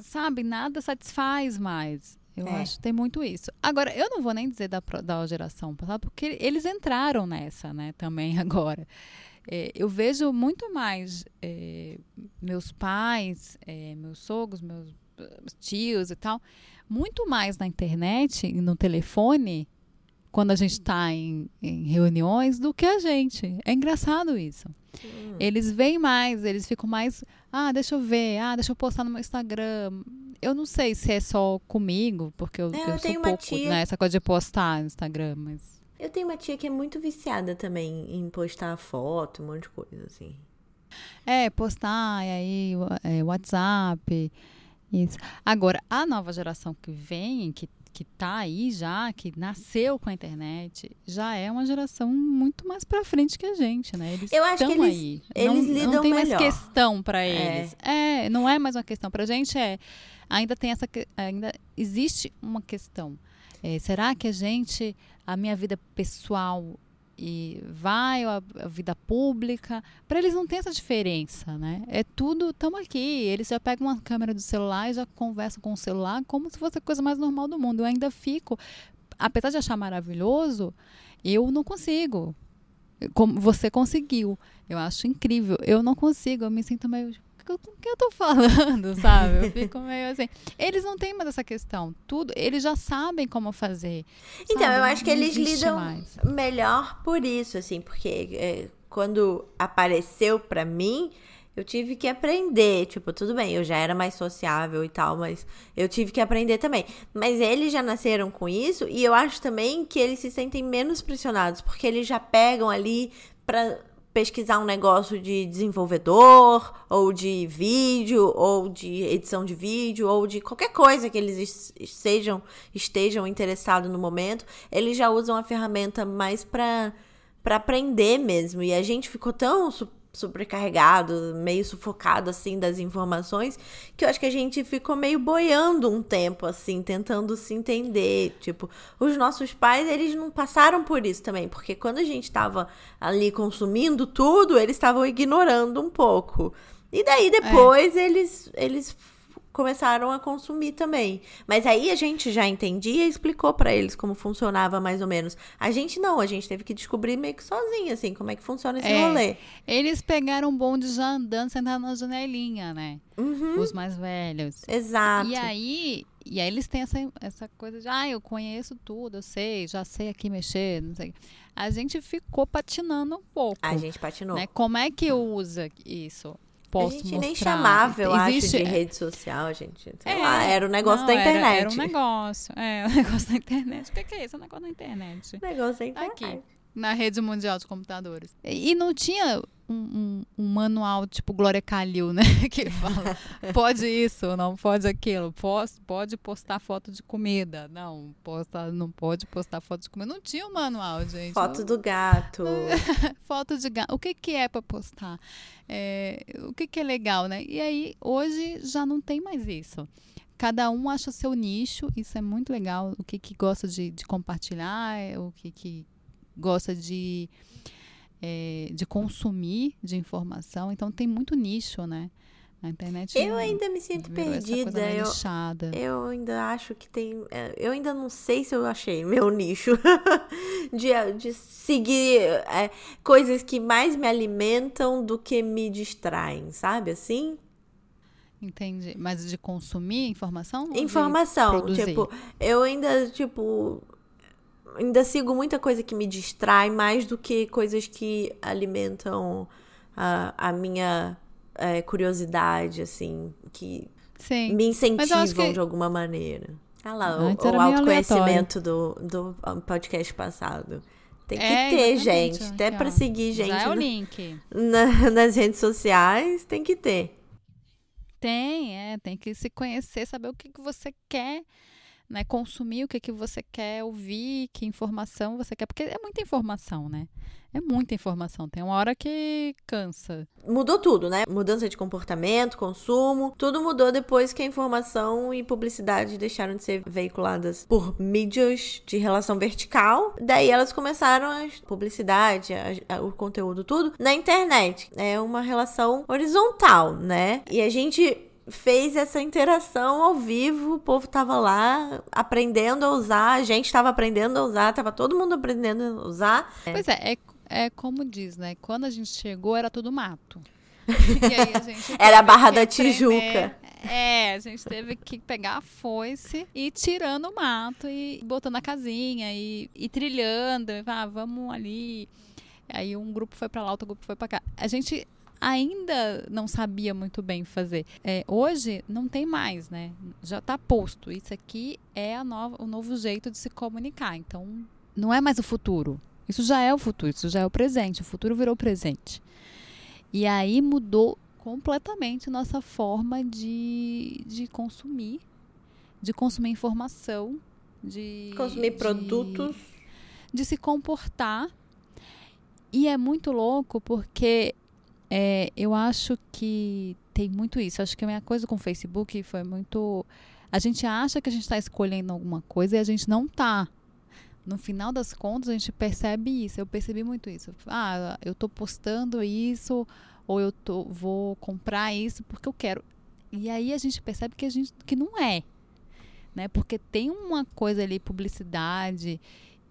Sabe, nada satisfaz mais. Eu é. acho que tem muito isso. Agora, eu não vou nem dizer da, da geração passada, porque eles entraram nessa, né, também <laughs> agora. É, eu vejo muito mais é, meus pais, é, meus sogros, meus tios e tal, muito mais na internet no telefone quando a gente está em, em, reuniões do que a gente. É engraçado isso. Hum. Eles veem mais, eles ficam mais. Ah, deixa eu ver, ah, deixa eu postar no meu Instagram. Eu não sei se é só comigo, porque eu, é, eu, eu sou pouco tia... né, essa coisa de postar no Instagram, mas. Eu tenho uma tia que é muito viciada também em postar foto, um monte de coisa, assim. É, postar, e aí, é, WhatsApp. Isso. Agora, a nova geração que vem, que que está aí já, que nasceu com a internet, já é uma geração muito mais para frente que a gente, né? Eles que eles, aí. eles não, lidam não tem melhor. mais questão para eles. É. é. não é mais uma questão para a gente, é ainda tem essa ainda existe uma questão. É, será que a gente, a minha vida pessoal e vai a, a vida pública. Para eles não tem essa diferença, né? É tudo, estamos aqui. Eles já pegam uma câmera do celular e já conversam com o celular como se fosse a coisa mais normal do mundo. Eu ainda fico, apesar de achar maravilhoso, eu não consigo. Como você conseguiu. Eu acho incrível. Eu não consigo, eu me sinto meio com o que eu tô falando, <laughs> sabe? Eu fico meio assim. Eles não têm mais essa questão. Tudo, eles já sabem como fazer. Então, sabe? eu acho que eles lidam mais. melhor por isso, assim, porque é, quando apareceu para mim, eu tive que aprender. Tipo, tudo bem, eu já era mais sociável e tal, mas eu tive que aprender também. Mas eles já nasceram com isso e eu acho também que eles se sentem menos pressionados, porque eles já pegam ali pra pesquisar um negócio de desenvolvedor, ou de vídeo, ou de edição de vídeo, ou de qualquer coisa que eles sejam, estejam interessados no momento, eles já usam a ferramenta mais para para aprender mesmo. E a gente ficou tão sobrecarregado, meio sufocado assim das informações, que eu acho que a gente ficou meio boiando um tempo assim, tentando se entender, tipo, os nossos pais, eles não passaram por isso também, porque quando a gente estava ali consumindo tudo, eles estavam ignorando um pouco. E daí depois é. eles eles começaram a consumir também. Mas aí a gente já entendia e explicou para eles como funcionava mais ou menos. A gente não, a gente teve que descobrir meio que sozinha, assim, como é que funciona esse é, rolê. Eles pegaram um bonde já andando, sentado na janelinha, né? Uhum. Os mais velhos. Exato. E aí, e aí eles têm essa, essa coisa de, ah, eu conheço tudo, eu sei, já sei aqui mexer, não sei. A gente ficou patinando um pouco. A gente patinou. Né? Como é que usa isso? Posso A gente mostrar. nem chamava, eu Existe... acho, de rede social, gente. É, lá, era o um negócio não, da internet. Era, era, um negócio, é, o <laughs> um negócio da internet. O que, que é isso? É um negócio da internet. Negócio da internet. Aqui, na rede mundial de computadores. E não tinha um, um, um, manual tipo Glória Calil, né? <laughs> Que fala, pode isso, não pode aquilo, pode, pode postar foto de comida. Não, posta, não pode postar foto de comida. Não tinha um manual, gente. Foto do gato. <laughs> foto de gato. O que, que é para postar? É, o que, que é legal, né? E aí, hoje já não tem mais isso. Cada um acha seu nicho, isso é muito legal. O que, que gosta de, de compartilhar, o que, que gosta de é, de consumir de informação. Então tem muito nicho, né? Na internet. Eu ainda me sinto perdida. Eu, eu ainda acho que tem. É, eu ainda não sei se eu achei meu <laughs> nicho <laughs> de, de seguir é, coisas que mais me alimentam do que me distraem, sabe assim? Entendi. Mas de consumir informação? Informação. Tipo, eu ainda, tipo, ainda sigo muita coisa que me distrai mais do que coisas que alimentam a, a minha é, curiosidade, assim, que Sim. me incentivam que... de alguma maneira. Ah lá, o, o autoconhecimento do, do podcast passado. Tem que é, ter, gente. Até para seguir gente. Já é o link. Na, <laughs> nas redes sociais, tem que ter. Tem, é. Tem que se conhecer, saber o que, que você quer né, consumir o que, que você quer ouvir, que informação você quer, porque é muita informação, né? É muita informação, tem uma hora que cansa. Mudou tudo, né? Mudança de comportamento, consumo, tudo mudou depois que a informação e publicidade deixaram de ser veiculadas por mídias de relação vertical. Daí elas começaram a publicidade, a, a, o conteúdo, tudo na internet. É uma relação horizontal, né? E a gente fez essa interação ao vivo, o povo tava lá aprendendo a usar, a gente tava aprendendo a usar, tava todo mundo aprendendo a usar. Pois é, é, é como diz, né? Quando a gente chegou era tudo mato. <laughs> a era a Barra da Tijuca. É, a gente teve que pegar a foice e ir tirando o mato e botando a casinha e, e trilhando. Ah, vamos ali. Aí um grupo foi para lá, outro grupo foi para cá. A gente ainda não sabia muito bem fazer. É, hoje não tem mais, né? Já está posto. Isso aqui é nova, o novo jeito de se comunicar. Então, não é mais o futuro. Isso já é o futuro, isso já é o presente. O futuro virou presente. E aí mudou completamente nossa forma de, de consumir, de consumir informação, de consumir de, produtos, de se comportar. E é muito louco porque é, eu acho que tem muito isso. Acho que a minha coisa com o Facebook foi muito. A gente acha que a gente está escolhendo alguma coisa e a gente não está. No final das contas, a gente percebe isso. Eu percebi muito isso. Ah, eu estou postando isso, ou eu tô, vou comprar isso porque eu quero. E aí a gente percebe que a gente que não é. Né? Porque tem uma coisa ali, publicidade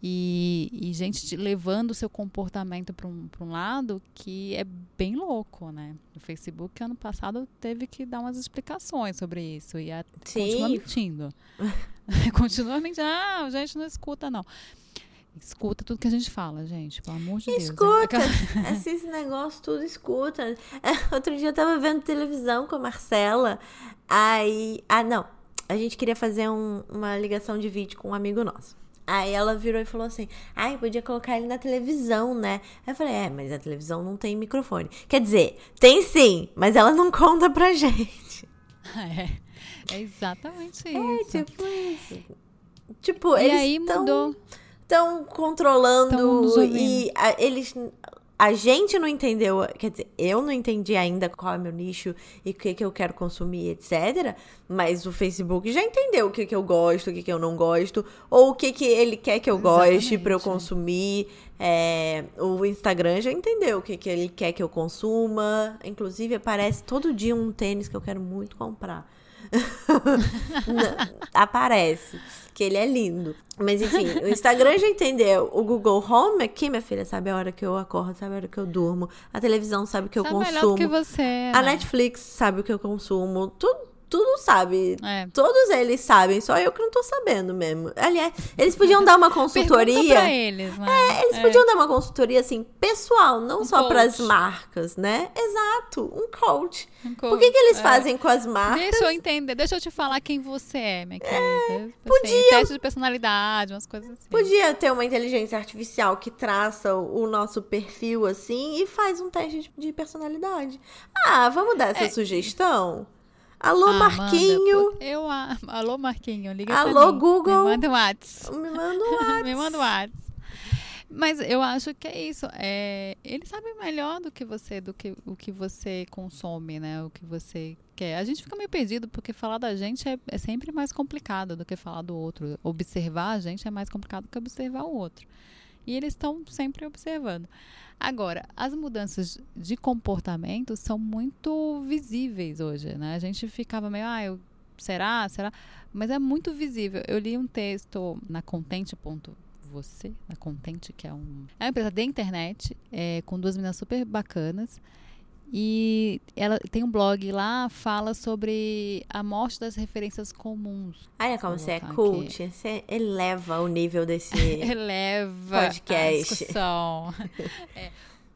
e, e gente levando o seu comportamento para um, um lado que é bem louco, né? O Facebook, ano passado, teve que dar umas explicações sobre isso. E a, continua mentindo. <laughs> continua mentindo. Ah, a gente não escuta, não. Escuta tudo que a gente fala, gente, pelo amor de escuta. Deus. <laughs> Escuta! Esse negócio tudo escuta. É, outro dia eu tava vendo televisão com a Marcela. Aí. Ah, não. A gente queria fazer um, uma ligação de vídeo com um amigo nosso. Aí ela virou e falou assim: ai, podia colocar ele na televisão, né? Aí eu falei: é, mas a televisão não tem microfone. Quer dizer, tem sim, mas ela não <laughs> conta pra gente. É, é exatamente é, isso. É, tipo isso. Tipo, e eles aí mudou. Estão controlando e a, eles a gente não entendeu, quer dizer, eu não entendi ainda qual é meu nicho e o que, que eu quero consumir, etc. Mas o Facebook já entendeu o que, que eu gosto, o que, que eu não gosto, ou o que, que ele quer que eu goste para eu consumir. É, o Instagram já entendeu o que, que ele quer que eu consuma. Inclusive, aparece todo dia um tênis que eu quero muito comprar. <laughs> aparece que ele é lindo. Mas enfim, o Instagram já entendeu. O Google Home aqui, minha filha, sabe a hora que eu acordo, sabe a hora que eu durmo. A televisão sabe o que sabe eu consumo. Melhor do que você, né? A Netflix sabe o que eu consumo. Tudo tudo sabe. É. Todos eles sabem, só eu que não tô sabendo mesmo. Aliás, eles podiam <laughs> dar uma consultoria. pra eles, né? É, eles É. podiam dar uma consultoria assim, pessoal, não Um só coach. para as marcas, né? Exato, um coach. Um Por que, que eles coach, é. fazem com as marcas? Deixa eu entender, deixa eu te falar quem você é, minha querida. Assim, podia. teste de personalidade, umas coisas assim. Podia ter uma inteligência artificial que traça o nosso perfil assim e faz um teste de- de personalidade. Ah, vamos dar essa É. sugestão? Alô, Ah, Marquinho. manda, eu, a- alô, Marquinho, liga Alô. Google. Me manda um WhatsApp. Me manda um <laughs> WhatsApp. Me manda um WhatsApp. Mas eu acho que é isso. É, eles sabem melhor do que você, do que o que você consome, né? O que você quer. A gente fica meio perdido, porque falar da gente é, é sempre mais complicado do que falar do outro. Observar a gente é mais complicado do que observar o outro. E eles estão sempre observando. Agora, as mudanças de comportamento são muito visíveis hoje, né? A gente ficava meio, ah, eu, será? Será? Mas é muito visível. Eu li um texto na Contente.você, na Contente, que é, um, é uma empresa da internet, é, com duas meninas super bacanas. E ela tem um blog lá, fala sobre a morte das referências comuns. Olha como Vou você é cult. Você eleva o nível desse. <laughs> Eleva Podcast. a discussão. <laughs> É,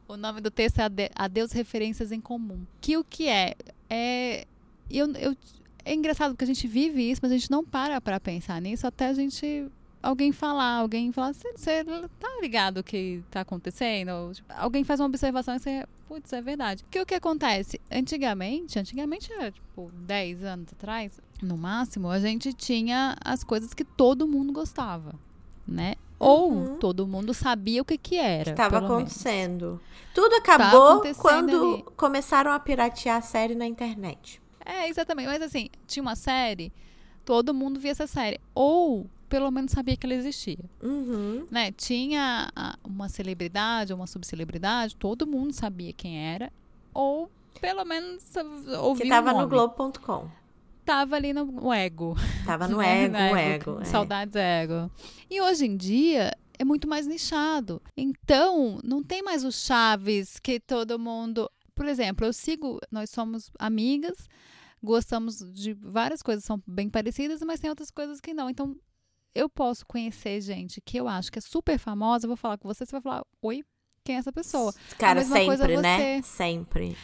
o nome do texto é Ade- Adeus Referências em Comum. Que o que é? É, eu, eu, é engraçado porque a gente vive isso, mas a gente não para pra pensar nisso até a gente alguém falar, alguém falar, você tá ligado o que tá acontecendo? Ou, tipo, alguém faz uma observação e você, putz, é verdade. Que o que acontece? Antigamente, antigamente era tipo 10 anos atrás, no máximo, a gente tinha as coisas que todo mundo gostava, né? Ou Uhum. todo mundo sabia o que que era. Estava pelo menos. acontecendo. Tudo acabou acontecendo quando ali. começaram a piratear a série na internet. É, exatamente. Mas assim, tinha uma série, todo mundo via essa série. Ou pelo menos sabia que ela existia. Uhum. né? Tinha a- uma celebridade ou uma subcelebridade, todo mundo sabia quem era, ou pelo menos ouvia Que o tava no. Globo.com. Tava ali no ego. Tava no <laughs> né? ego, No o ego. é. Saudades ego. E hoje em dia é muito mais nichado. Então, não tem mais o Chaves que todo mundo. Por exemplo, eu sigo, nós somos amigas, gostamos de várias coisas, são bem parecidas, mas tem outras coisas que não. Então, eu posso conhecer gente que eu acho que é super famosa, eu vou falar com você, você vai falar, oi, quem é essa pessoa? Cara, sempre, né? Sempre.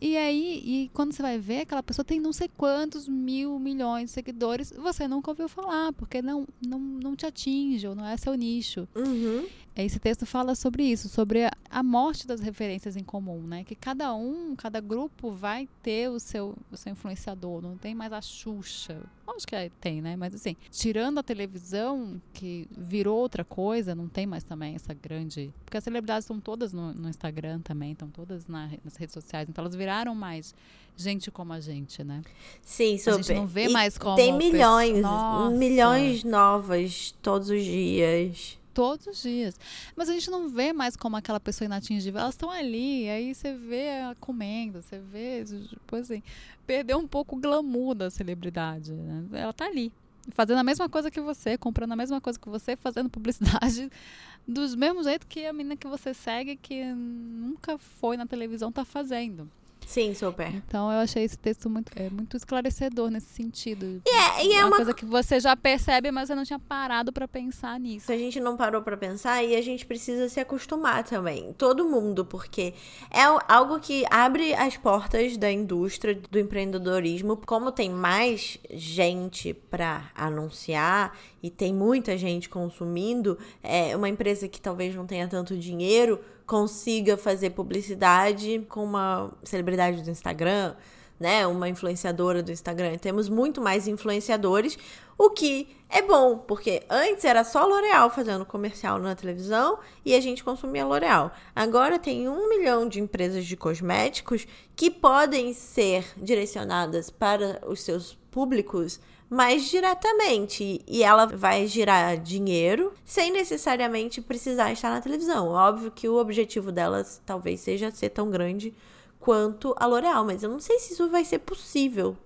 E aí, e quando você vai ver, aquela pessoa tem não sei quantos mil, milhões de seguidores, você nunca ouviu falar, porque não, não, não te atinge, ou não é seu nicho. Uhum. Esse texto fala sobre isso, sobre a, a morte das referências em comum, né? Que cada um, cada grupo vai ter o seu, o seu influenciador, não tem mais a Xuxa. Acho que é- tem, né? Mas assim, tirando a televisão, que virou outra coisa, não tem mais também essa grande. Porque as celebridades estão todas no, no Instagram também, estão todas na nas redes sociais, então elas viraram mais gente como a gente, né? Sim, A super. gente não vê E mais como. Tem milhões, pessoa- milhões novas todos os dias. Todos os dias. Mas a gente não vê mais como aquela pessoa inatingível. Elas estão ali, aí você vê ela comendo, você vê, tipo assim, perdeu um pouco o glamour da celebridade. Né? Ela tá ali, fazendo a mesma coisa que você, comprando a mesma coisa que você, fazendo publicidade <laughs> do mesmo jeito que a menina que você segue, que nunca foi na televisão, tá fazendo. Sim, super. Então eu achei esse texto muito, é, muito esclarecedor nesse sentido. É, e é uma, uma coisa que você já percebe, mas você não tinha parado pra pensar nisso. A gente não parou pra pensar e a gente precisa se acostumar também. Todo mundo, porque é algo que abre as portas da indústria do empreendedorismo. Como tem mais gente pra anunciar e tem muita gente consumindo, é uma empresa que talvez não tenha tanto dinheiro consiga fazer publicidade com uma celebridade do Instagram, né, uma influenciadora do Instagram. Temos muito mais influenciadores, o que é bom, porque antes era só L'Oreal fazendo comercial na televisão e a gente consumia L'Oreal. Agora tem um milhão de empresas de cosméticos que podem ser direcionadas para os seus públicos mais diretamente e ela vai girar dinheiro sem necessariamente precisar estar na televisão. Óbvio que o objetivo delas talvez seja ser tão grande quanto a L'Oreal, mas eu não sei se isso vai ser possível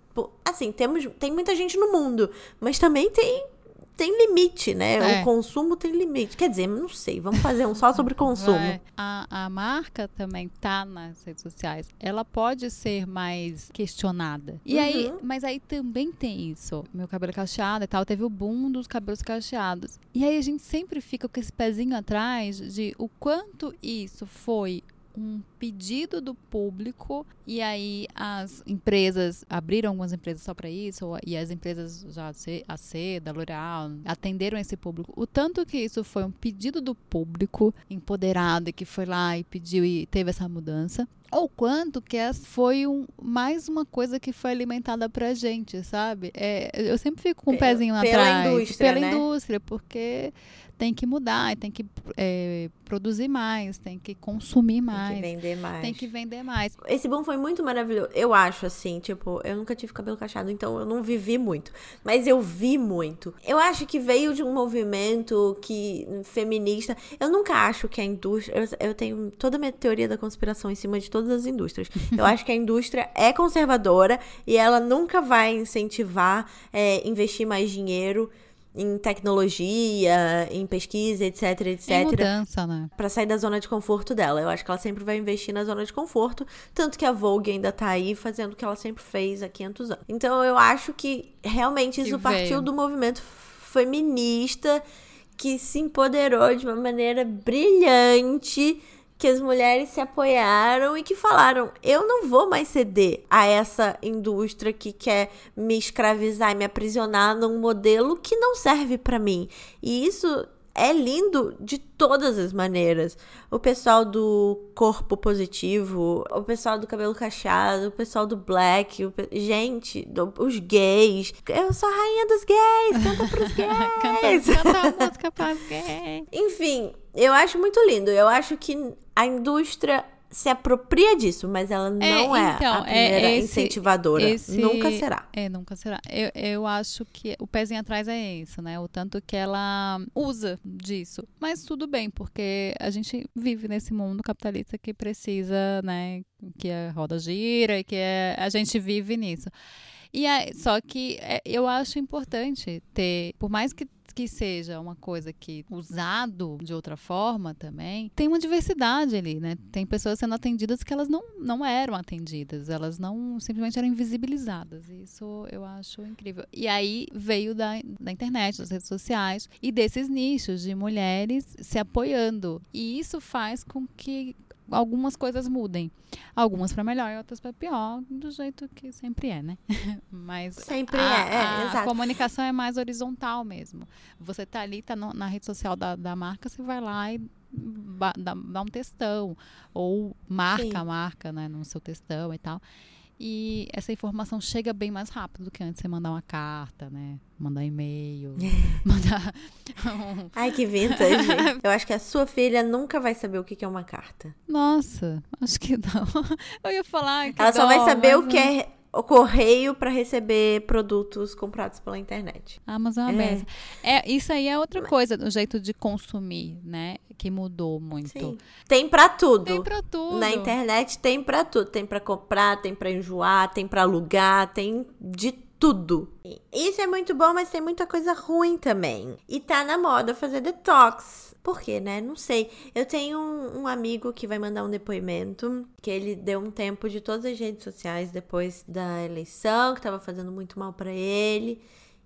Assim, temos, tem muita gente no mundo, mas também tem tem limite, né? É. O consumo tem limite. Quer dizer, não sei, vamos fazer um só sobre consumo. A, a marca também tá nas redes sociais. Ela pode ser mais questionada. E uhum. aí, mas aí também tem isso. Meu cabelo cacheado e tal, teve o boom dos cabelos cacheados. E aí a gente sempre fica com esse pezinho atrás de o quanto isso foi um pedido do público e aí as empresas abriram algumas empresas só para isso e as empresas já a C, da L'Oréal atenderam esse público. O tanto que isso foi um pedido do público empoderado que foi lá e pediu e teve essa mudança ou quanto que foi um, mais uma coisa que foi alimentada pra gente, sabe? É, eu sempre fico com um pezinho pela atrás. Indústria, pela né? indústria, porque tem que mudar, tem que é, produzir mais, tem que consumir mais. Tem que vender mais. Tem que vender mais. Esse boom foi muito maravilhoso. Eu acho, assim, tipo, eu nunca tive cabelo cacheado, então eu não vivi muito. Mas eu vi muito. Eu acho que veio de um movimento que feminista. Eu nunca acho que a indústria. Eu, eu tenho toda a minha teoria da conspiração em cima de todas as indústrias. Eu acho que a indústria é conservadora e ela nunca vai incentivar é, investir mais dinheiro em tecnologia, em pesquisa, etc, etc. Em mudança, né? Pra sair da zona de conforto dela. Eu acho que ela sempre vai investir na zona de conforto, tanto que a Vogue ainda tá aí fazendo o que ela sempre fez há 500 anos. Então eu acho que realmente isso partiu do movimento feminista que se empoderou de uma maneira brilhante que as mulheres se apoiaram e que falaram: eu não vou mais ceder a essa indústria que quer me escravizar e me aprisionar num modelo que não serve para mim. E isso é lindo de todas as maneiras. O pessoal do corpo positivo, o pessoal do cabelo cacheado, o pessoal do black, o pe... gente, do... os gays. Eu sou a rainha dos gays, canta pros <laughs> gays. canta, canta a música pros gays. Enfim, eu acho muito lindo. Eu acho que a indústria se apropria disso, mas ela não é, então, é a primeira é esse, incentivadora. Esse, nunca será. É, nunca será. Eu, eu acho que o pezinho atrás é isso, né? O tanto que ela usa disso. Mas tudo bem, porque a gente vive nesse mundo capitalista que precisa, né? Que a roda gira e que é, a gente vive nisso. E é, só que é, eu acho importante ter, por mais que que seja uma coisa que usado de outra forma também, tem uma diversidade ali, né? Tem pessoas sendo atendidas que elas não, não eram atendidas, elas não simplesmente eram invisibilizadas. Isso eu acho incrível. E aí veio da, da internet, das redes sociais e desses nichos de mulheres se apoiando. E isso faz com que algumas coisas mudem. Algumas para melhor e outras para pior, do jeito que sempre é, né? <laughs> Mas sempre a, é, é a exato. comunicação é mais horizontal mesmo. Você tá ali, tá no, na rede social da, da marca, você vai lá e dá, dá um textão ou marca Sim. a marca, né, no seu textão e tal. E essa informação chega bem mais rápido do que antes você mandar uma carta, né? Mandar e-mail, <laughs> mandar. Um... <laughs> Ai, que vintage. <laughs> Eu acho que a sua filha nunca vai saber o que é uma carta. Nossa, acho que não. Eu ia falar. Que Ela só vai saber o que é o correio para receber produtos comprados pela internet. Amazon é é. é Isso aí é outra coisa, o jeito de consumir, né? Que mudou muito. Sim. Tem para tudo. Tem para tudo. Na internet tem para tudo. Tem para comprar, tem para enjoar, tem para alugar, tem de tudo. Isso é muito bom, mas tem muita coisa ruim também. E tá na moda fazer detox. Por quê, né? Não sei. Eu tenho um, um, amigo que vai mandar um depoimento, que ele deu um tempo de todas as redes sociais depois da eleição, que tava fazendo muito mal para ele.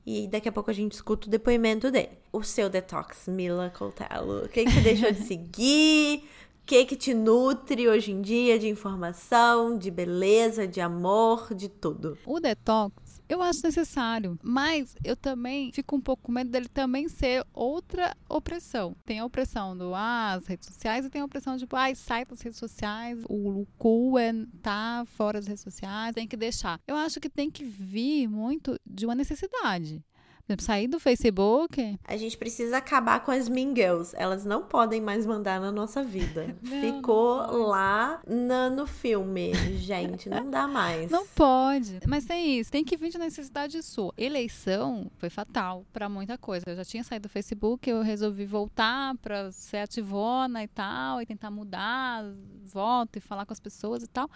E daqui a pouco a gente escuta o depoimento dele. O seu detox, Mila Coutelo. O que, que você deixou de <laughs> seguir? O que, que te nutre hoje em dia de informação, de beleza, de amor, de tudo? O detox eu acho necessário, mas eu também fico um pouco com medo dele também ser outra opressão. Tem a opressão do ah, as redes sociais e tem a opressão de tipo, ah, sai das redes sociais, o cool é tá fora das redes sociais, tem que deixar. Eu acho que tem que vir muito de uma necessidade sair do Facebook. A gente precisa acabar com as mean girls. Elas não podem mais mandar na nossa vida. <laughs> não, Ficou não lá na, no filme, gente. Não dá mais. Não pode. Mas tem isso. Tem que vir de necessidade sua. Eleição foi fatal para muita coisa. Eu já tinha saído do Facebook, eu resolvi voltar para ser ativona e tal, e tentar mudar voto e falar com as pessoas e tal.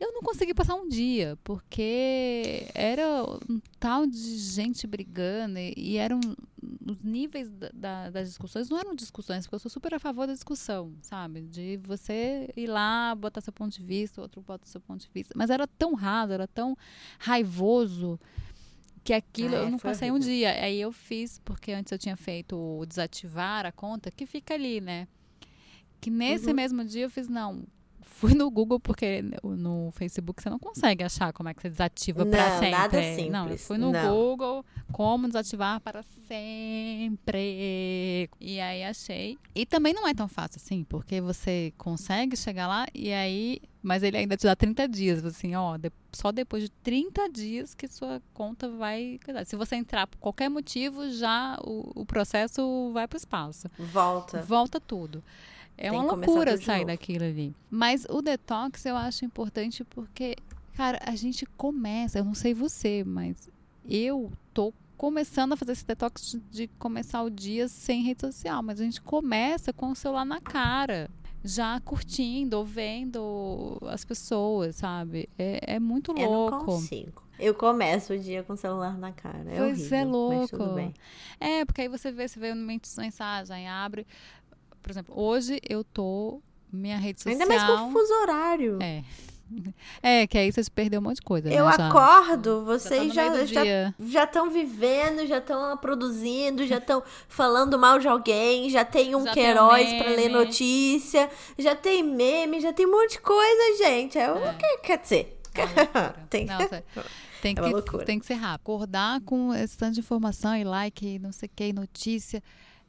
Eu não consegui passar um dia, porque era um tal de gente brigando e, e eram os níveis da, da, das discussões não eram discussões, porque eu sou super a favor da discussão, sabe? De você ir lá, botar seu ponto de vista, outro bota seu ponto de vista. Mas era tão raso, era tão raivoso que aquilo ah, eu não passei horrível. um dia. Aí eu fiz, porque antes eu tinha feito o desativar a conta, que fica ali, né? Que nesse uhum. mesmo dia eu fiz, não, fui no Google, porque no Facebook você não consegue achar como é que você desativa para sempre. Nada simples. Não, eu fui no não. Google como desativar para sempre. E aí achei. E também não é tão fácil assim, porque você consegue chegar lá e aí. Mas ele ainda te dá 30 dias. Assim, ó, só depois de 30 dias que sua conta vai. Se você entrar por qualquer motivo, já o, o processo vai para o espaço. Volta. Volta tudo. É uma loucura sair daquilo ali. Mas o detox eu acho importante porque, cara, a gente começa, eu não sei você, mas eu tô começando a fazer esse detox de, começar o dia sem rede social, mas a gente começa com o celular na cara já curtindo ou vendo as pessoas, sabe? É, é muito louco. Eu não consigo. Eu começo o dia com o celular na cara. É pois horrível, é louco. É, porque aí você vê, você vê uma mensagem, abre por exemplo, hoje eu tô minha rede social. Ainda mais com o fuso horário. É. É, que aí vocês perdeu um monte de coisa. Eu né, acordo, vocês já estão já, já, já vivendo, já estão produzindo, já estão falando mal de alguém, já tem um já Queiroz para ler notícia, já tem meme, já tem um monte de coisa, gente. É, é. Que, quer dizer. É <laughs> tem, Não, tem, <laughs> é que, tem que ser rápido. Acordar com esse tanto de informação e like, não sei o que, notícia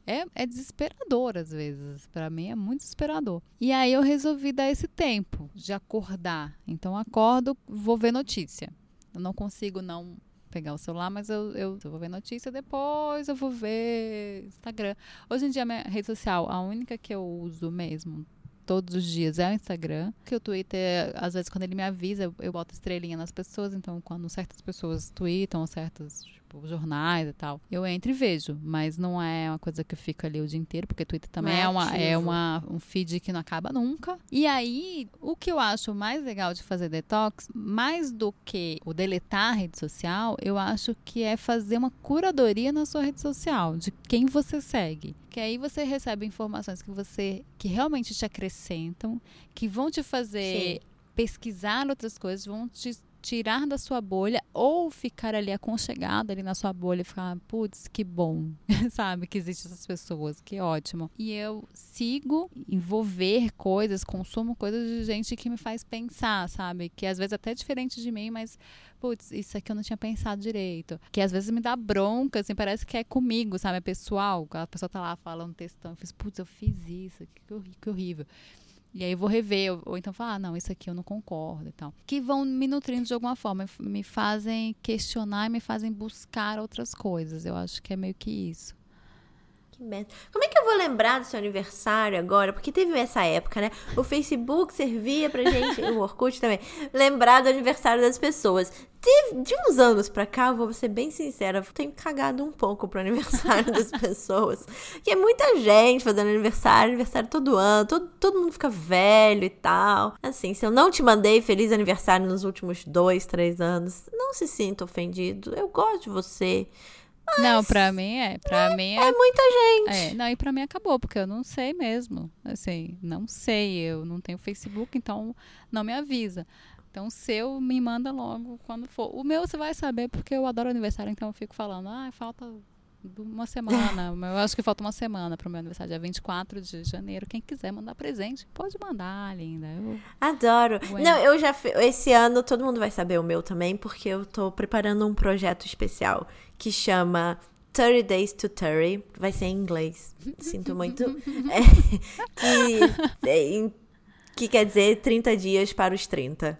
é, é desesperador às vezes. Para mim é muito desesperador. E aí eu resolvi dar esse tempo de acordar. Então acordo, vou ver notícia. Eu não consigo não pegar o celular, mas eu, eu, eu, vou ver notícia depois, eu vou ver Instagram. Hoje em dia, minha rede social, a única que eu uso mesmo todos os dias é o Instagram. Que o Twitter, às vezes, quando ele me avisa, eu, eu boto estrelinha nas pessoas. Então, quando certas pessoas tweetam, certas tipo, jornais e tal. Eu entro e vejo, mas não é uma coisa que eu fico ali o dia inteiro, porque Twitter também é, é, uma, é uma, um feed que não acaba nunca. E aí, o que eu acho mais legal de fazer detox, mais do que o deletar a rede social, eu acho que é fazer uma curadoria na sua rede social, de quem você segue. Que aí você recebe informações que você que realmente te acrescentam, que vão te fazer Sim. pesquisar outras coisas, vão te tirar da sua bolha ou ficar ali aconchegado ali na sua bolha e ficar, putz, que bom, <laughs> sabe, que existem essas pessoas, que ótimo. E eu sigo envolver coisas, consumo coisas de gente que me faz pensar, sabe, que às vezes é até diferente de mim, mas putz, isso aqui eu não tinha pensado direito. Que às vezes me dá bronca, assim, parece que é comigo, sabe, é pessoal. A pessoa tá lá falando textão, eu fiz, putz, eu fiz isso, que horrível. E aí eu vou rever, ou, ou então falar, ah, não, isso aqui eu não concordo e tal. Que vão me nutrindo de alguma forma, me fazem questionar e me fazem buscar outras coisas. Eu acho que é meio que isso. Que merda. Como é que eu vou lembrar do seu aniversário agora? Porque teve essa época, né? O Facebook servia pra gente, o Orkut também, lembrar do aniversário das pessoas. De, de uns anos pra cá, vou ser bem sincera, tenho cagado um pouco pro aniversário das pessoas. Que é muita gente fazendo aniversário, aniversário todo ano, todo, todo mundo fica velho e tal. Assim, se eu não te mandei feliz aniversário nos últimos dois, três anos, não se sinta ofendido. Eu gosto de você. Mas, não, pra mim é. Pra é, mim é, é muita gente. É, não, e pra mim acabou, porque eu não sei mesmo. Assim, não sei. Eu não tenho Facebook, então não me avisa. Então, o seu me manda logo quando for. O meu você vai saber, porque eu adoro aniversário, então eu fico falando, ah, falta uma semana. <laughs> eu acho que falta uma semana para o meu aniversário, dia 24 de janeiro. Quem quiser mandar presente, pode mandar, linda. Eu... Adoro. Bueno. Não, eu já. Esse ano todo mundo vai saber o meu também, porque eu tô preparando um projeto especial que chama 30 Days to 30. Vai ser em inglês. Sinto muito. <laughs> é, que, é, que quer dizer 30 dias para os 30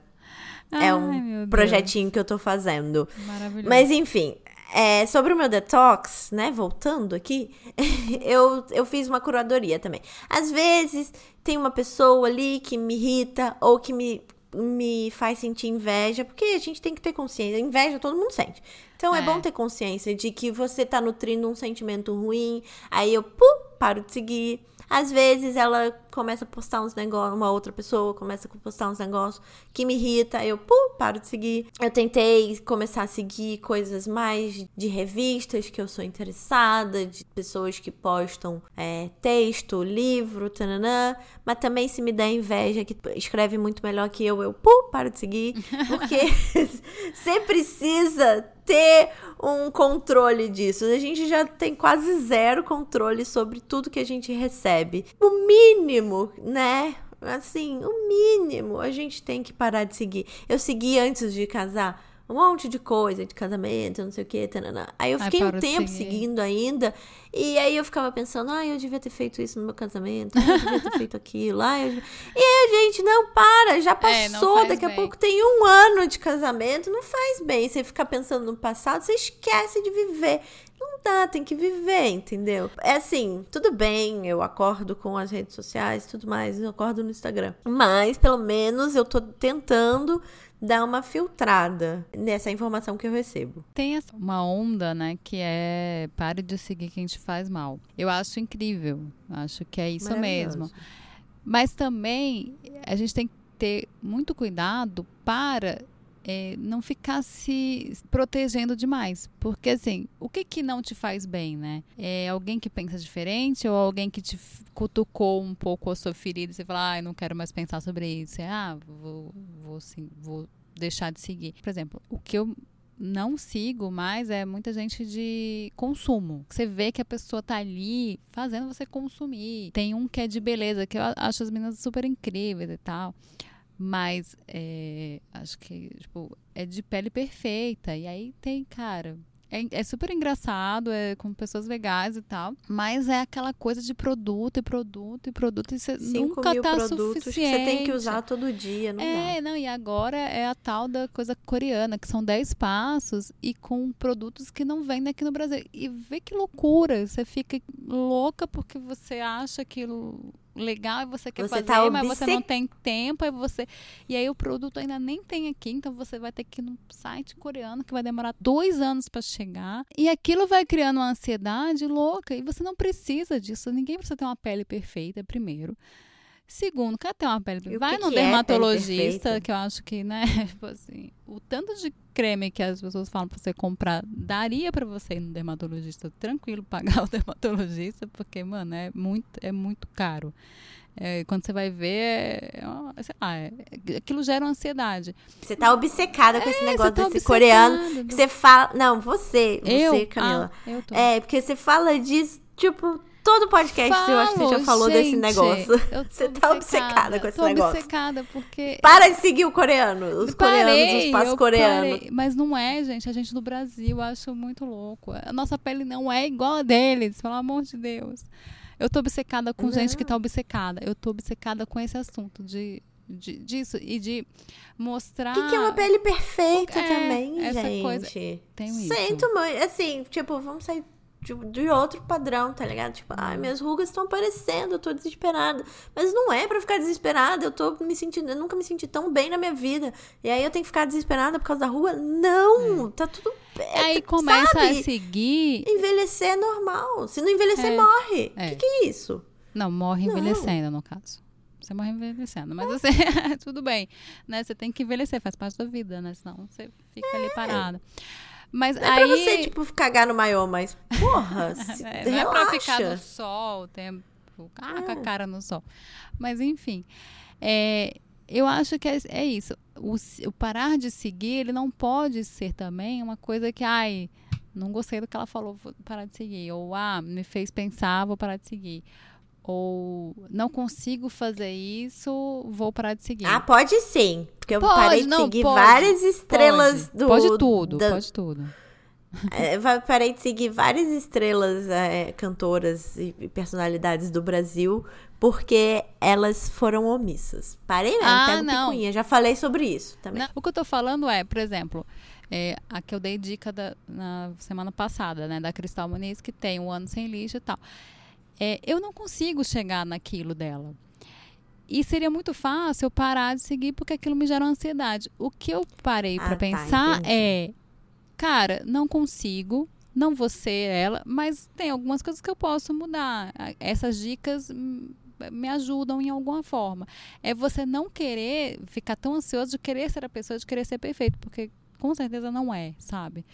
é um projetinho que eu tô fazendo. Maravilhoso. Mas enfim, é, sobre o meu detox, né? Voltando aqui, <laughs> eu, eu fiz uma curadoria também. Às vezes tem uma pessoa ali que me irrita ou que me, me faz sentir inveja, porque a gente tem que ter consciência. Inveja todo mundo sente. Então é. é bom ter consciência de que você tá nutrindo um sentimento ruim, aí eu pum, paro de seguir. Às vezes ela começa a postar uns negócios, uma outra pessoa começa a postar uns negócios que me irrita, eu pum, paro de seguir. Eu tentei começar a seguir coisas mais de revistas que eu sou interessada, de pessoas que postam é, texto, livro, tananã, mas também se me der inveja que escreve muito melhor que eu, eu pum, paro de seguir, porque <laughs> você precisa ter um controle disso. A gente já tem quase zero controle sobre tudo que a gente recebe. O mínimo, né? Assim, o mínimo a gente tem que parar de seguir. Eu segui antes de casar um monte de coisa de casamento, não sei o que, tanana. Aí eu fiquei um tempo seguindo ainda, e aí eu ficava pensando, ah, eu devia ter feito isso no meu casamento, ah, eu devia ter feito aquilo, ah, eu... E aí, gente, não, para, já é, passou, é, daqui bem. a pouco tem um ano de casamento, não faz bem. Você ficar pensando no passado, você esquece de viver. Não dá, tem que viver, entendeu? É assim, tudo bem, eu acordo com as redes sociais tudo mais, eu acordo no Instagram. Mas, pelo menos, eu tô tentando dar uma filtrada nessa informação que eu recebo. Tem uma onda, né, que é pare de seguir quem te faz mal. Eu acho incrível, acho que é isso mesmo. Mas também a gente tem que ter muito cuidado para é, não ficar se protegendo demais. Porque, assim, o que que não te faz bem, né? É alguém que pensa diferente ou alguém que te cutucou um pouco a sua ferida e você fala, ah, não quero mais pensar sobre isso. É, ah, vou, vou, sim, vou deixar de seguir. Por exemplo, o que eu não sigo mais é muita gente de consumo. Você vê que a pessoa tá ali fazendo você consumir. Tem um que é de beleza, que eu acho as meninas super incríveis e tal. Mas é, acho que, tipo, é de pele perfeita. E aí tem, cara, é, é, super engraçado, é com pessoas legais e tal. Mas é aquela coisa de produto e produto e produto. E você nunca mil tá produtos suficiente. que você tem que usar todo dia, não É, dá. não, e agora é a tal da coisa coreana, que são 10 passos e com produtos que não vendem aqui no Brasil. E vê que loucura. Você fica louca porque você acha aquilo legal e você quer você fazer, tá mas você não tem tempo, e você e aí o produto ainda nem tem aqui, então você vai ter que ir num site coreano que vai demorar dois anos para chegar e aquilo vai criando uma ansiedade louca e você não precisa disso, ninguém precisa ter uma pele perfeita primeiro. Segundo, quer ter uma pele perfeita? Vai no é dermatologista, é que eu acho que, né, <laughs> tipo assim, o tanto de creme que as pessoas falam para você comprar, daria para você ir no dermatologista tranquilo, <laughs> pagar o dermatologista, porque, mano, é muito, é muito caro. É, quando você vai ver, é, sei lá, é, aquilo gera uma ansiedade. Você tá obcecada com é, esse negócio tá desse coreano. Que você fala. Não, você, você, eu? Camila. Ah, eu tô. É, porque você fala disso, tipo, todo podcast Falo, eu acho que você já falou gente, desse negócio. Você tá obcecada com esse tô negócio. obcecada porque. Para de seguir o coreano, os parei, coreanos, os passos coreanos. Mas não é, gente. A gente do Brasil, eu acho muito louco. A nossa pele não é igual a deles, pelo amor de Deus. Eu tô obcecada com não. gente que tá obcecada. Eu tô obcecada com esse assunto de de, disso e de mostrar. O que, que, é uma pele perfeita é, também, essa gente? Coisa. Tenho isso. Sinto muito. Assim, tipo, vamos sair de, de, outro padrão, tá ligado? Tipo, ai, uhum. minhas rugas estão aparecendo, eu tô desesperada. Mas não é para ficar desesperada, eu tô me sentindo, eu nunca me senti tão bem na minha vida. E aí eu tenho que ficar desesperada por causa da ruga? Não, é. tá tudo bem. Aí começa sabe? a seguir. Envelhecer é normal. Se não envelhecer, é. morre. O é. que, que é isso? Não, morre não. envelhecendo, no caso. Você morre envelhecendo. Mas você, <laughs> tudo bem, né? Você tem que envelhecer, faz parte da vida, né? Senão você fica ali é. parada. Mas não aí... é pra você, tipo, cagar no maior, mas, porra, <laughs> é, Não é pra ficar no sol o tempo, ah, é. com a cara no sol. Mas, enfim, é, eu acho que é, é isso. O, o, parar de seguir, ele não pode ser também uma coisa que, ai, não gostei do que ela falou, vou parar de seguir. Ou, ah, me fez pensar, vou parar de seguir ou não consigo fazer isso, vou parar de seguir. Ah, pode sim. Porque eu pode, parei de não, seguir pode, várias estrelas pode, do. Pode tudo, pode tudo. É, parei de seguir várias estrelas, é, cantoras e personalidades do Brasil porque elas foram omissas. Parei mesmo, ah, pego não. picuinha. Já falei sobre isso também. Não, o que eu tô falando é, por exemplo, é, a que eu dei dica da, na semana passada, né, da Cristal Muniz, que tem um ano sem lixo e tal é, eu não consigo chegar naquilo dela. E seria muito fácil eu parar de seguir porque aquilo me gera ansiedade. O que eu parei ah, para tá, pensar é cara, não consigo, não vou ser ela, mas tem algumas coisas que eu posso mudar. Essas dicas me ajudam em alguma forma. É você não querer ficar tão ansioso de querer ser a pessoa, de querer ser perfeito, porque com certeza não é, sabe?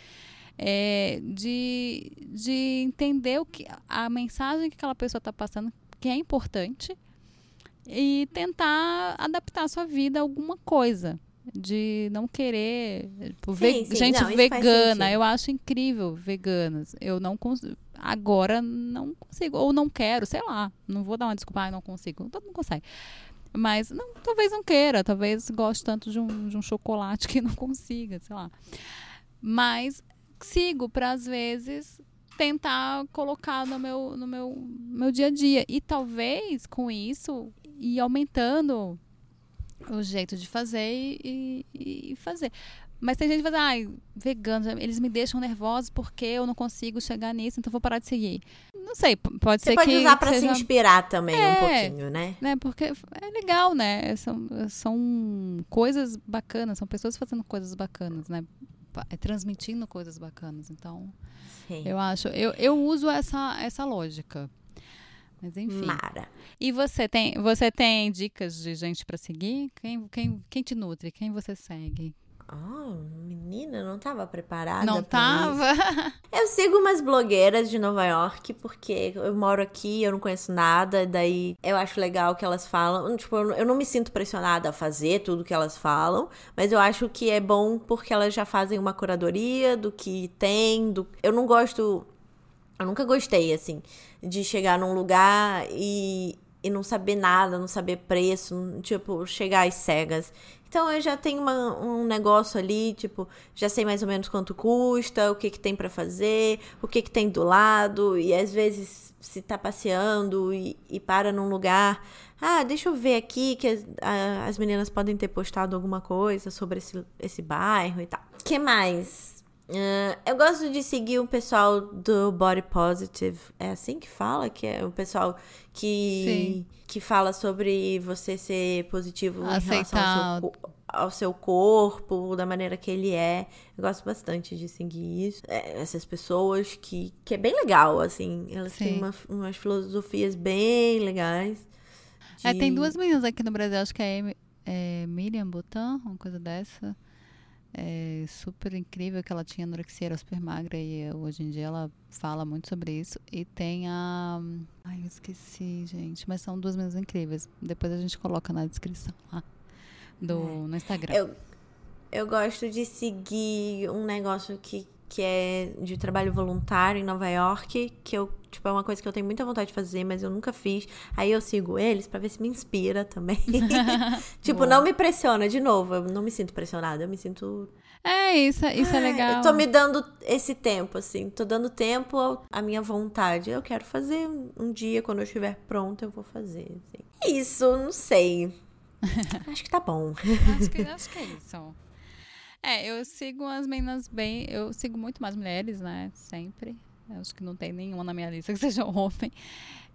É, de, de entender o que a mensagem que aquela pessoa está passando, que é importante, e tentar adaptar a sua vida a alguma coisa. De não querer. Tipo, sim, sim. gente não, vegana, eu acho incrível veganas. Eu não consigo. Agora não consigo. Ou não quero, sei lá. Não vou dar uma desculpa, ah, não consigo. Todo mundo consegue. Mas não, talvez não queira, talvez goste tanto de um, de um chocolate <laughs> que não consiga, sei lá. Mas sigo para às vezes tentar colocar no meu, no meu, meu dia a dia. E talvez com isso ir aumentando o jeito de fazer e, e, e fazer. Mas tem gente que fala, ai, veganos, eles me deixam nervosos porque eu não consigo chegar nisso, então vou parar de seguir. Não sei, pode Você ser pode que. usar para seja... se inspirar também é, um pouquinho, né? né? Porque é legal, né? São, são coisas bacanas, são pessoas fazendo coisas bacanas, né? É, transmitindo coisas bacanas. Então, Sim. eu acho. Eu, eu uso essa, essa lógica. Mas enfim. Mara. E você tem, você tem dicas de gente para seguir? Quem, quem, quem te nutre? Quem você segue? Oh, menina, não estava preparada. Não estava. <laughs> Eu sigo umas blogueiras de Nova York porque eu moro aqui, eu não conheço nada, daí eu acho legal que elas falam. Tipo, eu não me sinto pressionada a fazer tudo que elas falam, mas eu acho que é bom porque elas já fazem uma curadoria do que tem. Do... Eu não gosto. Eu nunca gostei, assim, de chegar num lugar e, e não saber nada, não saber preço, tipo, chegar às cegas. Então eu já tenho uma, um negócio ali, tipo, já sei mais ou menos quanto custa, o que que tem para fazer, o que que tem do lado, e às vezes se tá passeando e, e para num lugar, ah, deixa eu ver aqui que as, a, as meninas podem ter postado alguma coisa sobre esse, esse bairro e tal. que mais? Uh, eu gosto de seguir o pessoal do Body Positive. É assim que fala? Que é o pessoal que, que fala sobre você ser positivo Aceitar. em relação ao seu, ao seu, corpo, da maneira que ele é. Eu gosto bastante de seguir isso. É, essas pessoas que, que é bem legal, assim. Elas Sim. têm uma, umas filosofias bem legais. De... É, tem duas meninas aqui no Brasil, acho que é, é Miriam Butan, uma coisa dessa é super incrível que ela tinha anorexia, era super magra e hoje em dia ela fala muito sobre isso. E tem a. Ai, eu esqueci, gente. Mas são duas meninas incríveis. Depois a gente coloca na descrição lá do, é. no Instagram. Eu, eu gosto de seguir um negócio que, que é de trabalho voluntário em Nova York, que eu, tipo, é uma coisa que eu tenho muita vontade de fazer, mas eu nunca fiz. Aí eu sigo eles para ver se me inspira também. <laughs> tipo, Boa. não me pressiona, de novo, eu não me sinto pressionada, eu me sinto é, isso, isso é legal. Eu tô me dando esse tempo, assim. Tô dando tempo à minha vontade. Eu quero fazer um dia, quando eu estiver pronta, eu vou fazer. Assim. Isso, não sei. <laughs> acho que tá bom. acho, que, acho que é isso. É, eu sigo as meninas bem. Eu sigo muito mais mulheres, né? Sempre. Eu acho que não tem nenhuma na minha lista que <laughs> seja homem.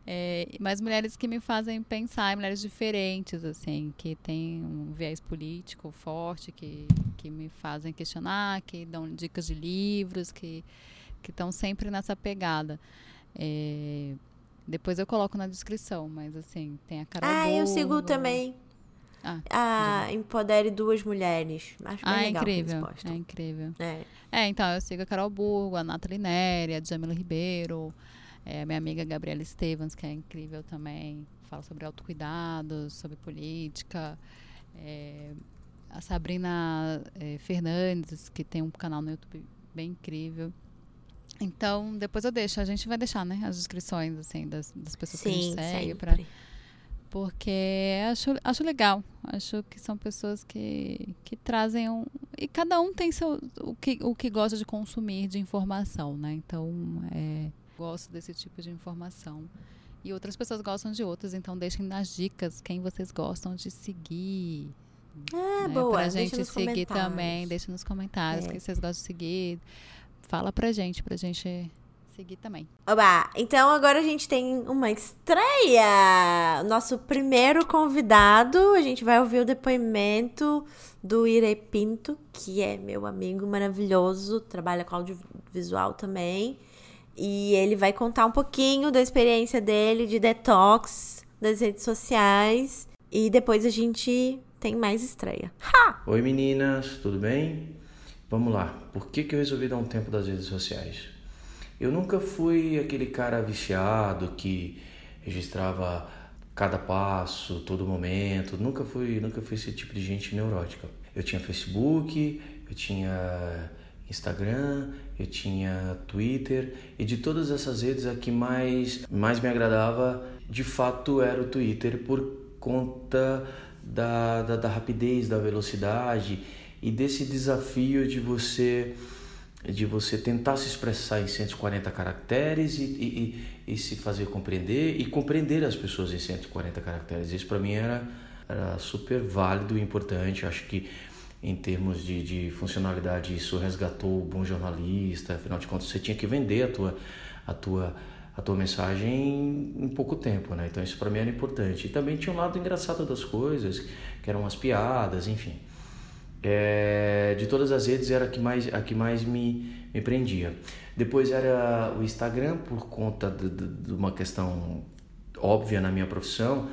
É, mas mulheres que me fazem pensar, mulheres diferentes, assim, que têm um viés político forte, que, que me fazem questionar, que dão dicas de livros, que estão sempre nessa pegada. É, depois eu coloco na descrição, mas assim, tem a Carol Ah, eu sigo também. Ah, ah Empodere Duas Mulheres. Acho bem ah, é incrível. É incrível. É. é, então, eu sigo a Carol Burgo, a Nathalie Neri, a Jamila Ribeiro, é, minha amiga Gabriela Stevens, que é incrível também, fala sobre autocuidado, sobre política. É, a Sabrina é, Fernandes, que tem um canal no YouTube bem incrível. Então, depois eu deixo. A gente vai deixar, né? As descrições, assim, das, das pessoas Sim, que a gente segue. Pra, porque acho, acho legal. Acho que são pessoas que, que trazem um. E cada um tem seu, o, que, o que gosta de consumir de informação, né? Então, é, gosto desse tipo de informação. E outras pessoas gostam de outras, então deixem nas dicas quem vocês gostam de seguir. É, né? boa. Pra gente seguir também. Deixa nos comentários é. quem vocês gostam de seguir. Fala pra gente, pra gente seguir também. Oba! Então agora a gente tem uma estreia! Nosso primeiro convidado. A gente vai ouvir o depoimento do Irei Pinto, que é meu amigo maravilhoso, trabalha com audiovisual também. E ele vai contar um pouquinho da experiência dele de detox das redes sociais. E depois a gente tem mais estreia. Ha! Oi meninas, tudo bem? Vamos lá. Por que, que eu resolvi dar um tempo das redes sociais? Eu nunca fui aquele cara viciado que registrava cada passo, todo momento. Nunca fui, nunca fui esse tipo de gente neurótica. Eu tinha Facebook, eu tinha Instagram, eu tinha Twitter e de todas essas redes a que mais, mais me agradava de fato era o Twitter por conta da, da, da rapidez, da velocidade e desse desafio de você de você tentar se expressar em 140 caracteres e, e, e, se fazer compreender e compreender as pessoas em 140 caracteres. Isso para mim era, era super válido e importante. Acho que em termos de, de funcionalidade, isso resgatou o bom jornalista. Afinal de contas, você tinha que vender a tua, a tua, a tua mensagem em pouco tempo, né? Então, isso para mim era importante. E também tinha um lado engraçado das coisas, que eram as piadas, enfim. É, de todas as redes era a que mais, a que mais me, me prendia. Depois era o Instagram, por conta de, de, de uma questão óbvia na minha profissão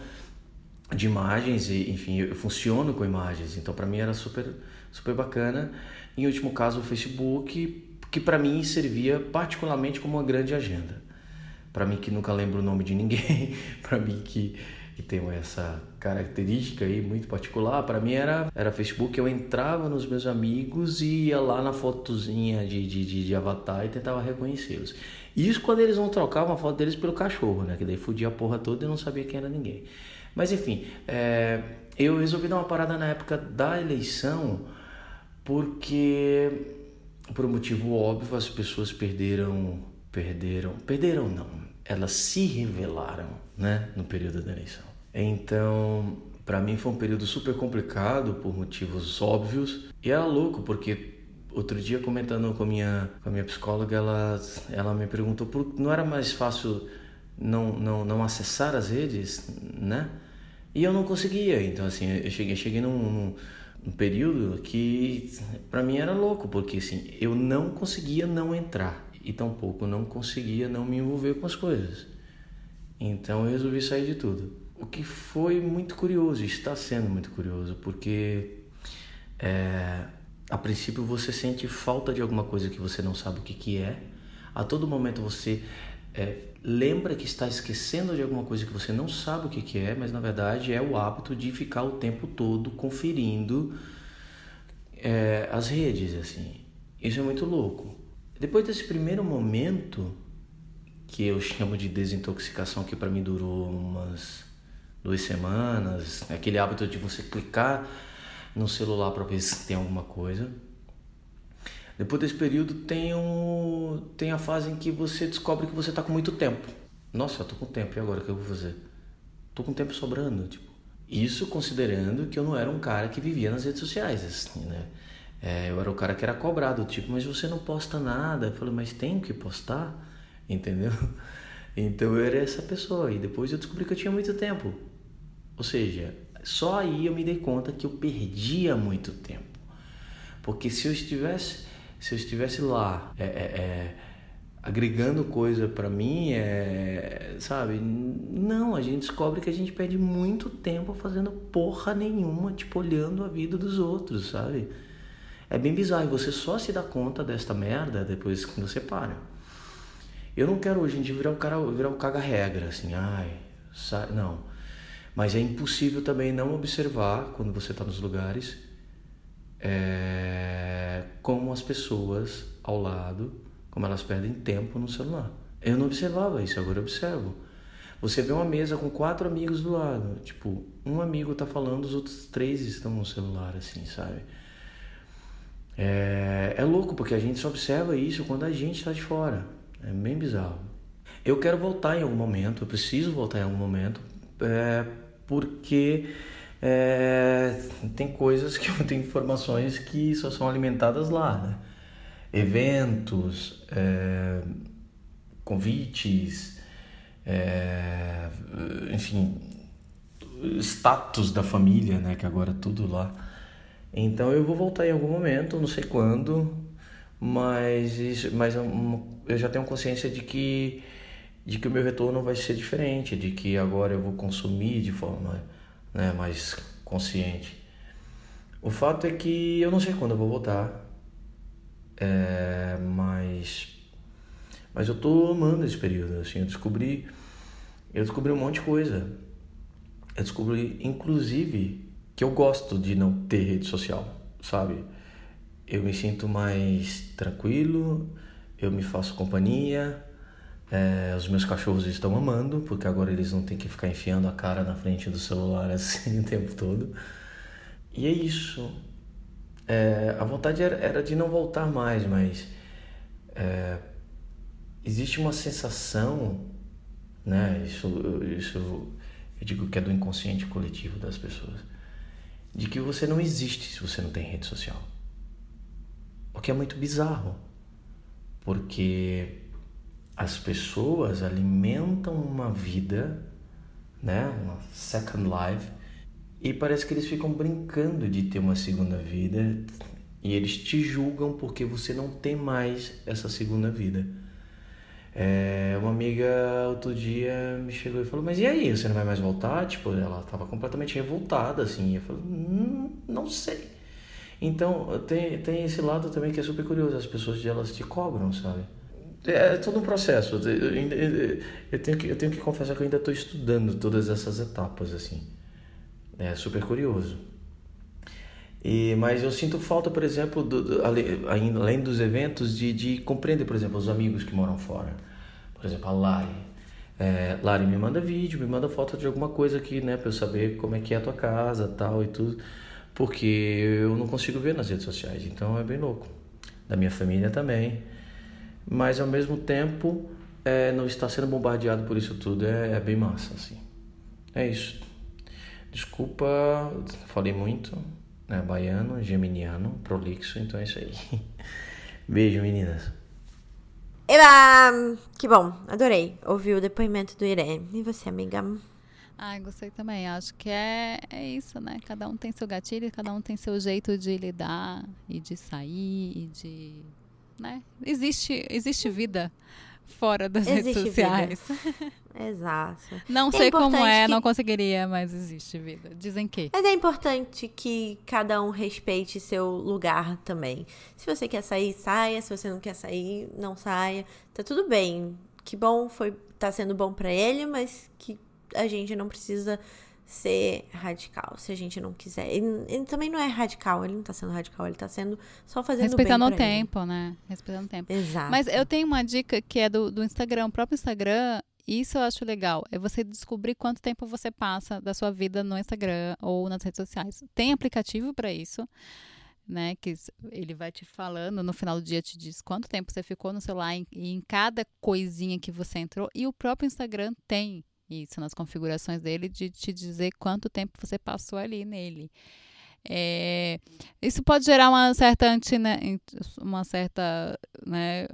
de imagens e enfim eu funciono com imagens então para mim era super super bacana em último caso o Facebook que para mim servia particularmente como uma grande agenda para mim que nunca lembro o nome de ninguém <laughs> para mim que, que tem essa característica aí muito particular para mim era era Facebook eu entrava nos meus amigos e ia lá na fotozinha de, de, de, de avatar e tentava reconhecê-los isso quando eles vão trocar uma foto deles pelo cachorro né que daí fudia a porra toda e não sabia quem era ninguém mas enfim, é, eu resolvi dar uma parada na época da eleição porque, por um motivo óbvio, as pessoas perderam, perderam, perderam não, elas se revelaram, né, no período da eleição. Então, para mim foi um período super complicado por motivos óbvios e era louco porque outro dia comentando com a minha com a minha psicóloga ela ela me perguntou por não era mais fácil não não não acessar as redes né e eu não conseguia. Então, assim, eu cheguei, cheguei num, num, período que para mim era louco, porque assim, eu não conseguia não entrar e tampouco não conseguia não me envolver com as coisas. Então eu resolvi sair de tudo. O que foi muito curioso, está sendo muito curioso, porque é, a princípio você sente falta de alguma coisa que você não sabe o que, que é. A todo momento você é, lembra que está esquecendo de alguma coisa que você não sabe o que, que é, mas na verdade é o hábito de ficar o tempo todo conferindo é, as redes, assim. Isso é muito louco. Depois desse primeiro momento, que eu chamo de desintoxicação, que para mim durou umas duas semanas, aquele hábito de você clicar no celular para ver se tem alguma coisa depois desse período tem, um, tem a fase em que você descobre que você está com muito tempo. Nossa, eu tô com tempo, e agora o que eu vou fazer? Tô com tempo sobrando, tipo. Isso considerando que eu não era um cara que vivia nas redes sociais, assim, né? É, eu era o cara que era cobrado, tipo, mas você não posta nada. Eu falei, mas tem que postar, entendeu? Então eu era essa pessoa. E depois eu descobri que eu tinha muito tempo. Ou seja, só aí eu me dei conta que eu perdia muito tempo. Porque se eu estivesse se eu estivesse lá é, é, é, agregando coisa para mim, é, sabe? Não, a gente descobre que a gente perde muito tempo fazendo porra nenhuma, tipo, olhando a vida dos outros, sabe? É bem bizarro e você só se dá conta desta merda depois que você para. Eu não quero hoje em dia virar o cara, virar o caga-regra, assim, ai, sabe? não. Mas é impossível também não observar quando você está nos lugares é, como as pessoas ao lado, como elas perdem tempo no celular. Eu não observava isso, agora eu observo. Você vê uma mesa com quatro amigos do lado, tipo, um amigo tá falando, os outros três estão no celular, assim, sabe? É, é louco, porque a gente só observa isso quando a gente está de fora. É bem bizarro. Eu quero voltar em algum momento, eu preciso voltar em algum momento, é, porque é, tem coisas que tem informações que só são alimentadas lá, né? Eventos, é, convites, é, enfim, status da família, né? Que agora é tudo lá. Então eu vou voltar em algum momento, não sei quando, mas isso, mas eu já tenho consciência de que de que o meu retorno vai ser diferente, de que agora eu vou consumir de forma né, mais consciente. O fato é que eu não sei quando eu vou voltar, é, mas mas eu tô amando esse período. Assim, eu descobri eu descobri um monte de coisa. Eu descobri, inclusive, que eu gosto de não ter rede social, sabe? Eu me sinto mais tranquilo, eu me faço companhia, é, os meus cachorros estão amando, porque agora eles não têm que ficar enfiando a cara na frente do celular <laughs> assim o tempo todo. E é isso. É, a vontade era, era, de não voltar mais, mas é, existe uma sensação, né? Isso, isso eu digo que é do inconsciente coletivo das pessoas, de que você não existe se você não tem rede social. O que é muito bizarro, porque as pessoas alimentam uma vida, né, uma second life, e parece que eles ficam brincando de ter uma segunda vida e eles te julgam porque você não tem mais essa segunda vida. É, uma amiga outro dia me chegou e falou: Mas e aí, você não vai mais voltar? Tipo, ela estava completamente revoltada, assim. Eu falei: hum, Não sei. Então, tem, tem esse lado também que é super curioso: as pessoas elas te cobram, sabe? É, é todo um processo. Eu, tenho, que, eu tenho que confessar que eu ainda estou estudando todas essas etapas, assim. É super curioso. E, mas eu sinto falta, por exemplo, do, do, além, além dos eventos, de, de compreender, por exemplo, os amigos que moram fora. Por exemplo, a Lari. É, Lari me manda vídeo, me manda foto de alguma coisa aqui, né, para eu saber como é que é a tua casa, tal e tudo, porque eu não consigo ver nas redes sociais, então é bem louco. Da minha família também mas ao mesmo tempo é, não estar sendo bombardeado por isso tudo é, é bem massa, assim. É isso. Desculpa, falei muito, né? Baiano, geminiano, prolixo, então é isso aí. <laughs> Beijo, meninas. Eba! Que bom, adorei ouvir o depoimento do Irene. E você, amiga? Ai, gostei também. Acho que é, é isso, né? Cada um tem seu gatilho, cada um tem seu jeito de lidar e de sair e de né? Existe, existe vida fora das existe redes sociais. <laughs> Exato. Não é sei como é, que... não conseguiria, mas existe vida. Dizem que. Mas é importante que cada um respeite seu lugar também. Se você quer sair, saia. Se você não quer sair, não saia. Tá tudo bem. Que bom, foi tá sendo bom para ele, mas que a gente não precisa ser radical, se a gente não quiser. Ele, ele, também não é radical, ele não tá sendo radical, ele tá sendo só fazendo Respeitando o tempo, ele. né? Respeitando o tempo. Exato. Mas eu tenho uma dica que é do, do Instagram, o próprio Instagram, isso eu acho legal, é você descobrir quanto tempo você passa da sua vida no Instagram ou nas redes sociais. Tem aplicativo para isso, né? Que ele vai te falando, no final do dia te diz quanto tempo você ficou no celular e em, em cada coisinha que você entrou. E o próprio Instagram tem isso nas configurações dele de te dizer quanto tempo você passou ali nele. É, isso pode gerar uma certa anti, né, uma certa né,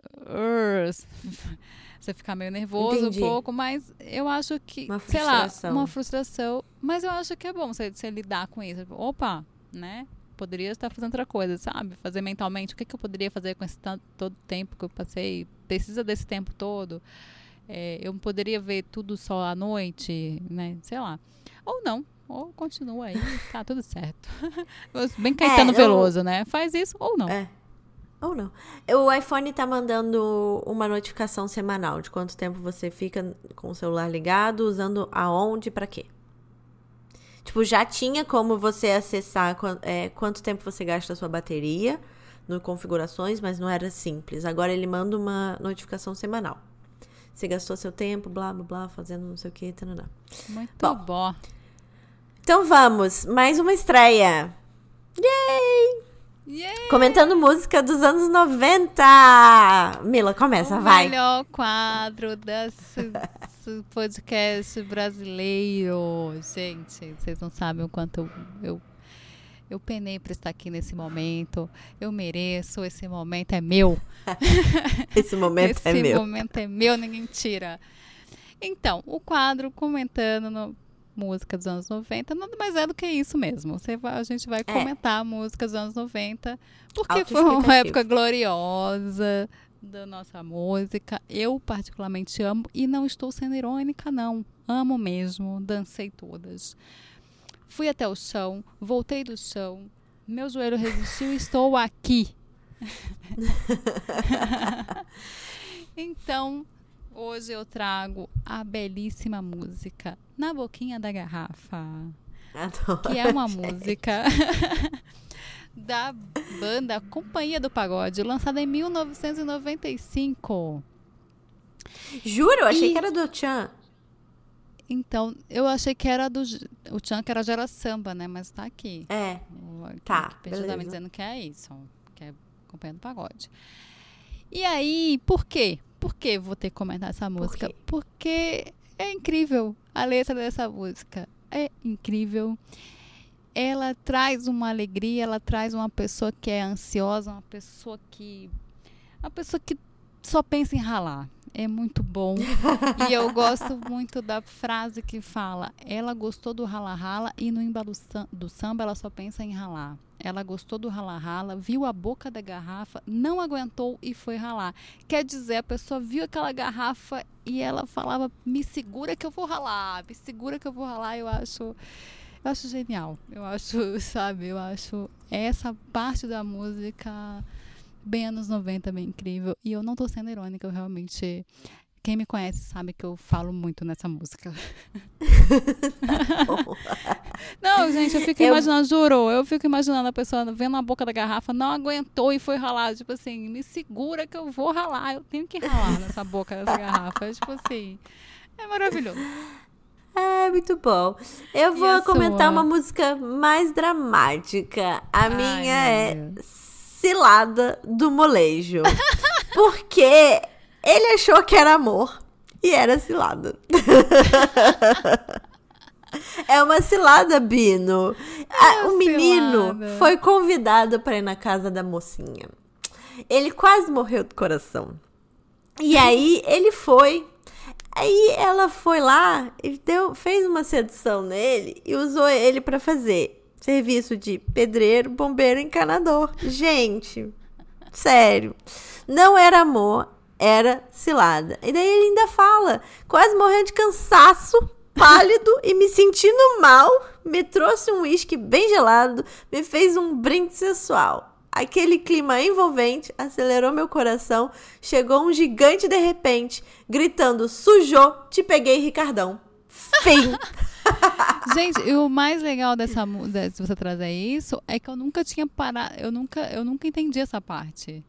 você ficar meio nervoso Entendi. um pouco, mas eu acho que, sei lá, uma frustração, mas eu acho que é bom você, você lidar com isso. Opa, né? Poderia estar fazendo outra coisa, sabe? Fazer mentalmente o que, que eu poderia fazer com esse tanto, todo tempo que eu passei? Precisa desse tempo todo? É, eu poderia ver tudo só à noite, né? Sei lá. Ou não. Ou continua aí, <laughs> tá tudo certo. <laughs> Bem Caetano é, Veloso, né? Faz isso ou não. É. Ou não. O iPhone tá mandando uma notificação semanal de quanto tempo você fica com o celular ligado, usando aonde para quê. Tipo, já tinha como você acessar é, quanto tempo você gasta a sua bateria no configurações, mas não era simples. Agora ele manda uma notificação semanal. Você gastou seu tempo, blá, blá, blá, fazendo não sei o que, taraná. Muito bom. bom. Então vamos, mais uma estreia. Yay! Yay! Comentando música dos anos 90. Mila, começa, o vai. O melhor quadro desse podcast brasileiro. Gente, vocês não sabem o quanto eu, eu Eu penei para estar aqui nesse momento. Eu mereço. Esse momento é meu. <laughs> esse momento esse é meu. Esse momento é meu, ninguém tira. Então, o quadro comentando no, música dos anos 90, nada mais é do que isso mesmo. Você vai, a gente vai é. comentar a música dos anos 90, porque foi uma época gloriosa da nossa música. Eu particularmente amo e não estou sendo irônica não. Amo mesmo, dancei todas. Fui até o chão, voltei do chão, meu joelho resistiu e estou aqui. <laughs> então, Hoje eu trago a belíssima música Na Boquinha da Garrafa. Adoro, que é uma gente. música <laughs> da banda Companhia do Pagode, lançada em 1995. Juro, achei e... que era do Chan. Então, eu achei que era do. O Chan que era Gera Samba, né? Mas tá aqui. É. O, tá. O tá me dizendo que é isso, que é Companhia do Pagode. E aí, por quê? Por que vou ter que comentar essa música? Por Porque é incrível a letra dessa música. É incrível. Ela traz uma alegria, ela traz uma pessoa que é ansiosa, uma pessoa que. Uma pessoa que só pensa em ralar é muito bom. e eu gosto muito da frase que fala: ela gostou do rala-rala e no embalo do samba ela só pensa em ralar. Ela gostou do rala-rala, viu a boca da garrafa, não aguentou e foi ralar. Quer dizer, a pessoa viu aquela garrafa e ela falava: me segura que eu vou ralar, me segura que eu vou ralar. Eu acho. Eu acho genial. Eu acho, <laughs> sabe, eu acho essa parte da música bem anos 90, bem incrível. E eu não tô sendo irônica, eu realmente. Quem me conhece sabe que eu falo muito nessa música. <laughs> não, gente, eu fico eu... imaginando, juro, eu fico imaginando a pessoa vendo a boca da garrafa, não aguentou e foi ralar. Tipo assim, me segura que eu vou ralar. Eu tenho que ralar nessa boca dessa garrafa. Tipo assim, é maravilhoso. É, muito bom. Eu vou comentar uma música mais dramática. A Ai, minha é Deus cilada do molejo. <laughs> Porque ele achou que era amor e era cilada. <laughs> é uma cilada, Bino. É o menino cilada. foi convidado para ir na casa da mocinha. Ele quase morreu do coração. E <laughs> aí ele foi. Aí ela foi lá e deu, fez uma sedução nele e usou ele para fazer serviço de pedreiro, bombeiro, encanador. Gente, sério. Não era amor, era cilada. E daí ele ainda fala, quase morrendo de cansaço, pálido e me sentindo mal, me trouxe um uísque bem gelado, me fez um brinde sensual. Aquele clima envolvente acelerou meu coração. Chegou um gigante de repente, gritando: Sujou, te peguei, Ricardão. Fim. <laughs> Gente, e o mais legal dessa se você trazer isso é que eu nunca tinha parado, eu nunca, eu nunca entendi essa parte.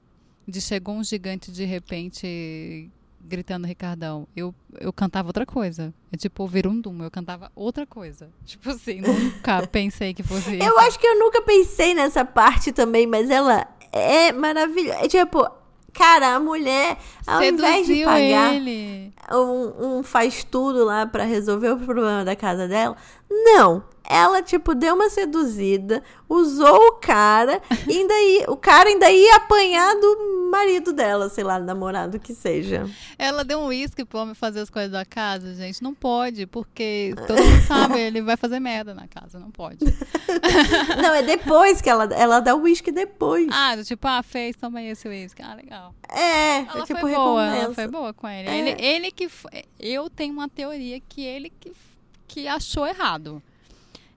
De chegou um gigante de repente gritando Ricardão. Eu, eu cantava outra coisa. É tipo ouvir um dum, eu cantava outra coisa. Tipo assim, nunca <laughs> pensei que fosse isso. Eu acho que eu nunca pensei nessa parte também, mas ela é maravilhosa. É tipo, Cara, a mulher, ao Seduziu invés de pagar ele. Um, um faz tudo lá para resolver o problema da casa dela, não ela, tipo, deu uma seduzida, usou o cara, <laughs> e ainda ia, o cara ainda ia apanhar do marido dela, sei lá, namorado que seja. Ela deu um uísque pro homem fazer as coisas da casa, gente. Não pode, porque todo mundo <laughs> sabe, ele vai fazer merda na casa, não pode. <laughs> não, é depois que ela, ela dá o uísque depois. Ah, tipo, ah, fez, toma esse uísque. Ah, legal. É, ela é tipo, foi boa, ela foi boa com ele. É. ele. Ele que. Eu tenho uma teoria que ele que, que achou errado.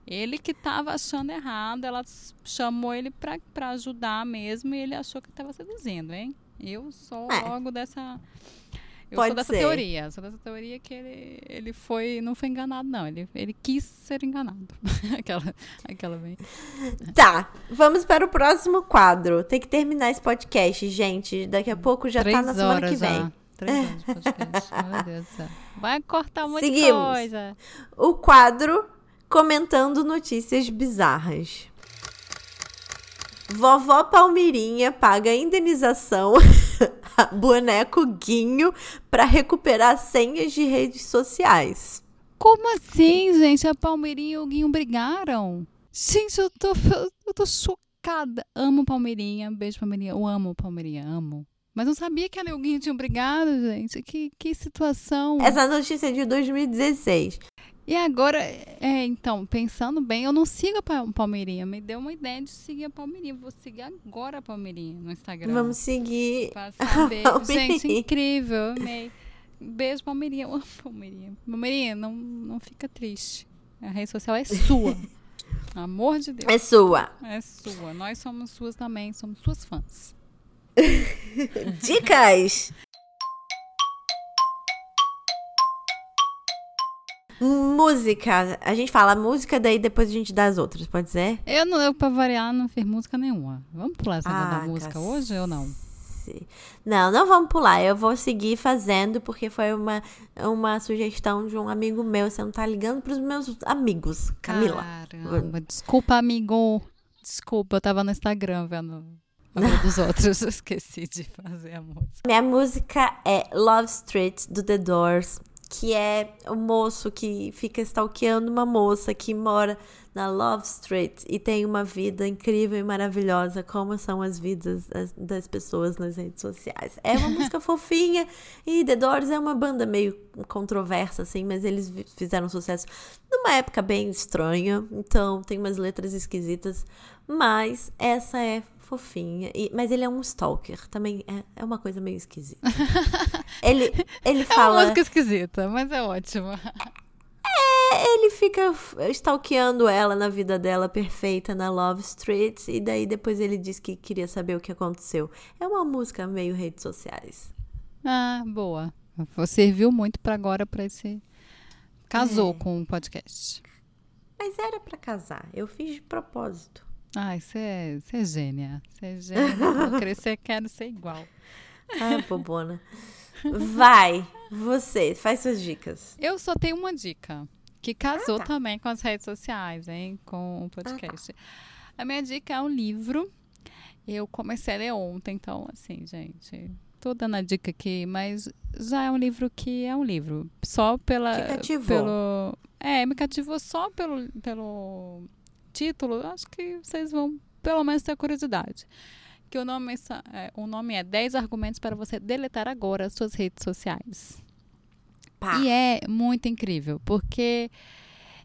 Ele que estava achando errado, ela chamou ele para ajudar mesmo e ele achou que estava seduzindo, hein? Eu sou é. logo dessa. Eu Pode sou dessa ser. teoria. Sou dessa teoria que ele, ele foi. Não foi enganado, não. Ele, ele quis ser enganado. <laughs> aquela, aquela bem. Tá. Vamos para o próximo quadro. Tem que terminar esse podcast, gente. Daqui a pouco já Três tá na semana que vem. Já. Três horas de podcast. Meu Deus do céu. Vai cortar muita Seguimos. coisa. O quadro comentando notícias bizarras. Vovó Palmirinha paga indenização <laughs> a boneco Guinho para recuperar senhas de redes sociais. Como assim, gente? A Palmirinha e o Guinho brigaram? Gente, eu tô, eu tô chocada. Amo Palmeirinha. Beijo, Palmeirinha. Eu amo Palmeirinha, amo. Mas não sabia que a Neuguinha tinha brigado, gente. Que, que situação. Essa notícia é de 2016. E agora, é, então, pensando bem, eu não sigo a Palmeirinha. Me deu uma ideia de seguir a Palmeirinha. Vou seguir agora a Palmeirinha no Instagram. Vamos seguir. Pra saber. Gente, incrível. Amei. Beijo, Palmeirinha. Eu amo Palmeirinha. Palmeirinha, não, não fica triste. A rede social é sua. <laughs> Amor de Deus. É sua. É sua. Nós somos suas também. Somos suas fãs. <laughs> Dicas! Música. A gente fala música, daí depois a gente dá as outras, pode ser? Eu, não, eu pra variar, não fiz música nenhuma. Vamos pular essa ah, da música hoje ou não? Não, não vamos pular. Eu vou seguir fazendo porque foi uma, uma sugestão de um amigo meu. Você não tá ligando pros meus amigos, Camila. Caramba, desculpa, amigo. Desculpa, eu tava no Instagram vendo dos outros. <laughs> Eu esqueci de fazer a música. Minha música é Love Street do The Doors que é o moço que fica stalkeando uma moça que mora na Love Street e tem uma vida incrível e maravilhosa, como são as vidas das pessoas nas redes sociais. É uma <laughs> música fofinha e The Doors é uma banda meio controversa, assim, mas eles fizeram sucesso numa época bem estranha, então tem umas letras esquisitas, mas essa é fofinha. E, mas ele é um stalker. Também é, é uma coisa meio esquisita. <laughs> ele, ele fala. É uma música esquisita, mas é ótima. É, ele fica stalkeando ela na vida dela perfeita na Love Street. E daí depois ele diz que queria saber o que aconteceu. É uma música meio redes sociais. Ah, boa. Serviu muito para agora para esse. Casou é. com o podcast. Mas era para casar. Eu fiz de propósito. Ai, você é, é gênia. Você é gênia. Vou crescer, quero ser igual. Ai, bobona. Vai, você, faz suas dicas. Eu só tenho uma dica, que casou ah, tá. também com as redes sociais, hein? Com o podcast. Ah, tá. A minha dica é um livro. Eu comecei a ler ontem, então, assim, gente, tô dando a dica aqui, mas já é um livro que é um livro. Só pela. Que cativou. Pelo, é, me cativou só pelo, pelo título, acho que vocês vão pelo menos ter curiosidade. Que o nome é, o nome é 10 argumentos para você deletar agora as suas redes sociais. Pá. E é muito incrível, porque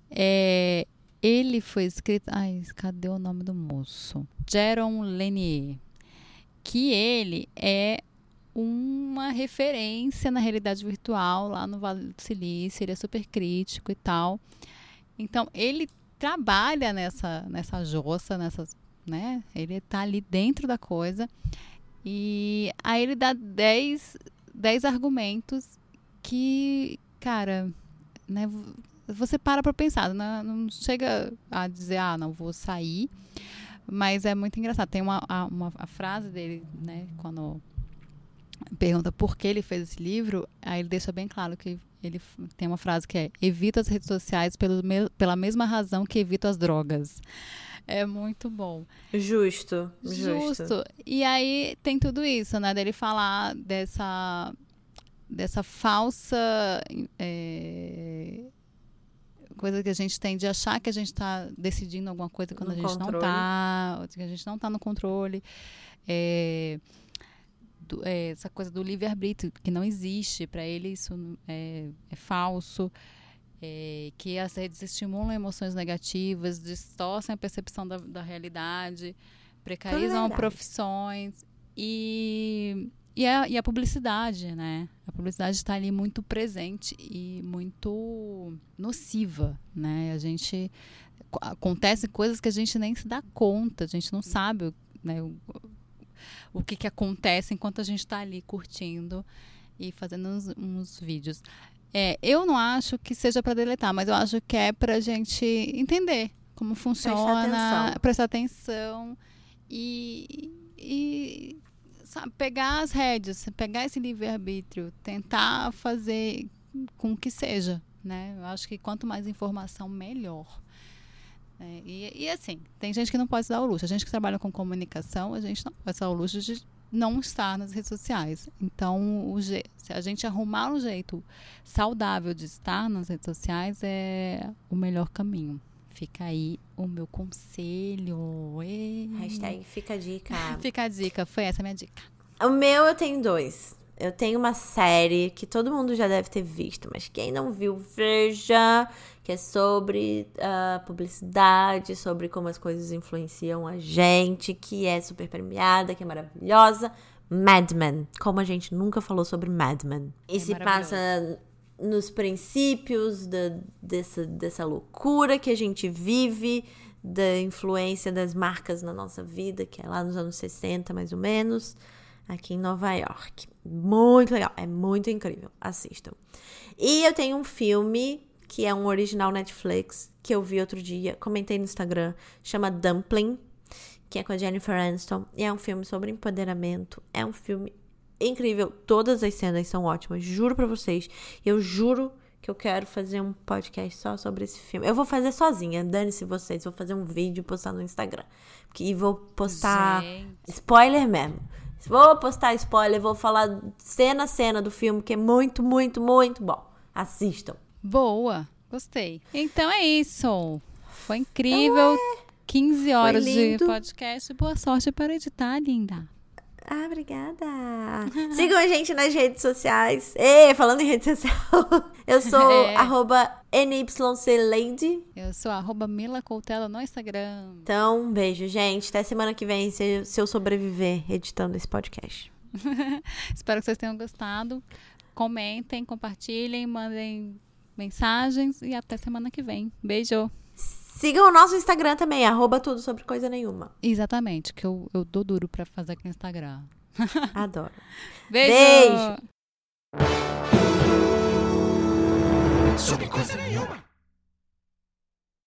é, ele foi escrito. Ai, cadê o nome do moço? Jaron Lanier. Que ele é uma referência na realidade virtual lá no Vale do Silício. Ele é super crítico e tal. Então, ele trabalha nessa, nessa jossa, nessas, né? Ele tá ali dentro da coisa. E aí ele dá 10, 10 argumentos que, cara, né? Você para para pensar, não, não chega a dizer, ah, não vou sair. Mas é muito engraçado. Tem uma, uma a frase dele, né? Quando pergunta por que ele fez esse livro, aí ele deixa bem claro que ele tem uma frase que é: evita as redes sociais pelo me pela mesma razão que evito as drogas. É muito bom. Justo, justo. Justo. E aí tem tudo isso, né? Dele falar dessa, dessa falsa. É, coisa que a gente tem de achar que a gente está decidindo alguma coisa quando no a gente controle. não está, que a gente não está no controle. É, do, é, essa coisa do livre-arbítrio, que não existe, para ele isso é, é falso, é, que as redes estimulam emoções negativas, distorcem a percepção da, da realidade, precarizam profissões e, e, a, e a publicidade, né? A publicidade está ali muito presente e muito nociva, né? A gente acontece coisas que a gente nem se dá conta, a gente não sabe, né? O que, que acontece enquanto a gente está ali curtindo e fazendo uns, uns vídeos. É, eu não acho que seja para deletar, mas eu acho que é para a gente entender como funciona, prestar atenção, prestar atenção e, e sabe, pegar as rédeas, pegar esse livre-arbítrio, tentar fazer com que seja. Né? Eu acho que quanto mais informação, melhor. É, e, e, assim, tem gente que não pode se dar o luxo. A gente que trabalha com comunicação, a gente não pode se dar o luxo de não estar nas redes sociais. Então, o se a gente arrumar um jeito saudável de estar nas redes sociais, é o melhor caminho. Fica aí o meu conselho. Ei. Hashtag fica a dica. <laughs> Fica a dica, foi essa a minha dica. O meu eu tenho dois. Eu tenho uma série que todo mundo já deve ter visto, mas quem não viu, veja. Que é sobre uh, publicidade, sobre como as coisas influenciam a gente, que é super premiada, que é maravilhosa. Mad Men. Como a gente nunca falou sobre Mad Men. E É se maravilhoso. passa nos princípios da, dessa, dessa loucura que a gente vive, da influência das marcas na nossa vida, que é lá nos anos 60, mais ou menos, aqui em Nova York. Muito legal, é muito incrível. Assistam. E eu tenho um filme que é um original Netflix que eu vi outro dia, comentei no Instagram, chama Dumpling, que é com a Jennifer Aniston, e é um filme sobre empoderamento. É um filme incrível, todas as cenas são ótimas, juro pra vocês. Eu juro que eu quero fazer um podcast só sobre esse filme. Eu vou fazer sozinha, dane-se vocês, vou fazer um vídeo e postar no Instagram. E vou postar Gente. spoiler mesmo. Vou postar spoiler, vou falar cena a cena do filme, que é muito, muito, muito bom. Assistam. Boa, gostei. Então é isso. Foi incrível. 15 horas de podcast. Boa sorte para editar, linda. Ah, obrigada. <laughs> Sigam a gente nas redes sociais. Ei, falando em rede social, <laughs> eu sou <laughs> É. arroba NYCLady. Eu sou arroba Mila Coutela no Instagram. Então, um beijo, gente. Até semana que vem, se, se eu sobreviver editando esse podcast. Espero que vocês tenham gostado. Comentem, compartilhem, mandem mensagens e até semana que vem. Beijo. Sigam o nosso Instagram também, arroba tudo sobre coisa nenhuma. Exatamente, que eu, eu dou duro pra fazer aqui no Instagram. <laughs> Adoro. Beijo! Beijo. sobre coisa nenhuma.